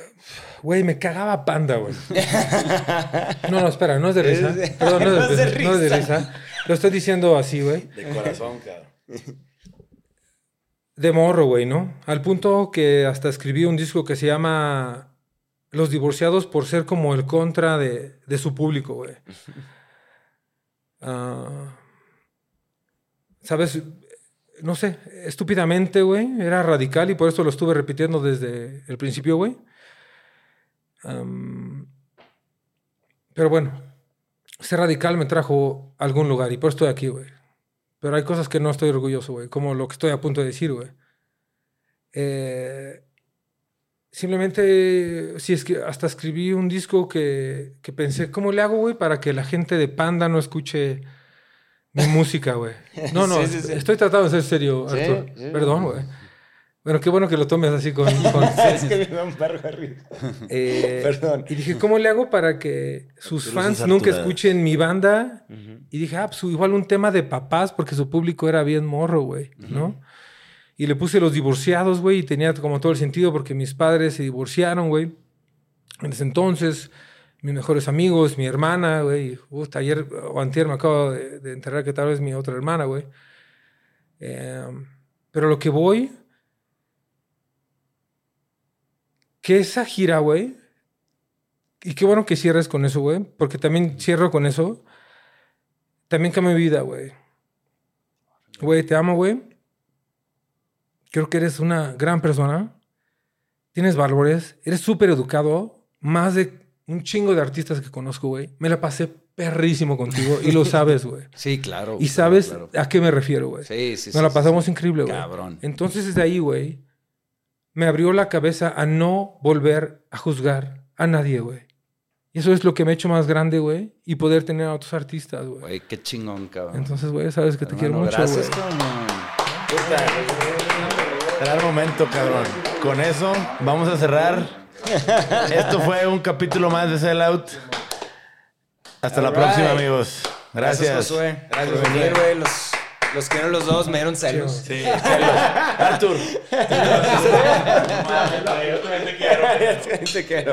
Güey, me cagaba panda, güey. No, no, espera, no es de risa. Es de- Perdón, no, no es de, no es de risa. Lo estoy diciendo así, güey. De corazón, cabrón. De morro, güey, ¿no? Al punto que hasta escribí un disco que se llama Los divorciados por ser como el contra de, de su público, güey. Ah, ¿Sabes? No sé, estúpidamente, güey. Era radical y por eso lo estuve repitiendo desde el principio, güey. Pero bueno, ser radical me trajo a algún lugar y por eso estoy aquí, güey. Pero hay cosas que no estoy orgulloso, güey. Como lo que estoy a punto de decir, güey. Eh, simplemente, si es que hasta escribí un disco que, que pensé, ¿cómo le hago, güey? Para que la gente de Panda no escuche mi música, güey. No, no, Sí, sí, sí. estoy tratando de ser serio, sí. Perdón, güey. Bueno, qué bueno que lo tomes así con... con- Es que me da un barro arriba. Eh, Perdón. Y dije, ¿cómo le hago para que sus Arturo fans nunca escuchen mi banda? Y dije, ah, pues igual un tema de papás, porque su público era bien morro, güey, ¿no? Y le puse los divorciados, güey, y tenía como todo el sentido porque mis padres se divorciaron, güey. En ese entonces, mis mejores amigos, mi hermana, güey. Uf, ayer o antier me acabo de, de enterar que tal vez mi otra hermana, güey. Eh, pero lo que voy... Que esa gira, güey, y qué bueno que cierres con eso, güey. Porque también cierro con eso. También cambió mi vida, güey. Güey, te amo, güey. Creo que eres una gran persona. Tienes valores. Eres súper educado. Más de un chingo de artistas que conozco, güey. Me la pasé perrísimo contigo. Y lo sabes, güey. Sí, claro. Y sabes claro. a qué me refiero, güey. Sí, sí, Nos sí, la pasamos sí. increíble, güey. Cabrón. Entonces desde ahí, güey, me abrió la cabeza a no volver a juzgar a nadie, güey. Y eso es lo que me ha hecho más grande, güey. Y poder tener a otros artistas, güey. Güey, qué chingón, cabrón. Entonces, güey, sabes que te quiero mucho, güey. Gracias, cabrón. Gran momento, cabrón. Con eso vamos a cerrar. Esto fue un capítulo más de Sellout. Hasta la All próxima, right. Gracias. Gracias, Josué. Gracias, por venir, güey. Los, los que eran los dos me dieron celos. Sí, Artur. Yo también te quiero. Te quiero.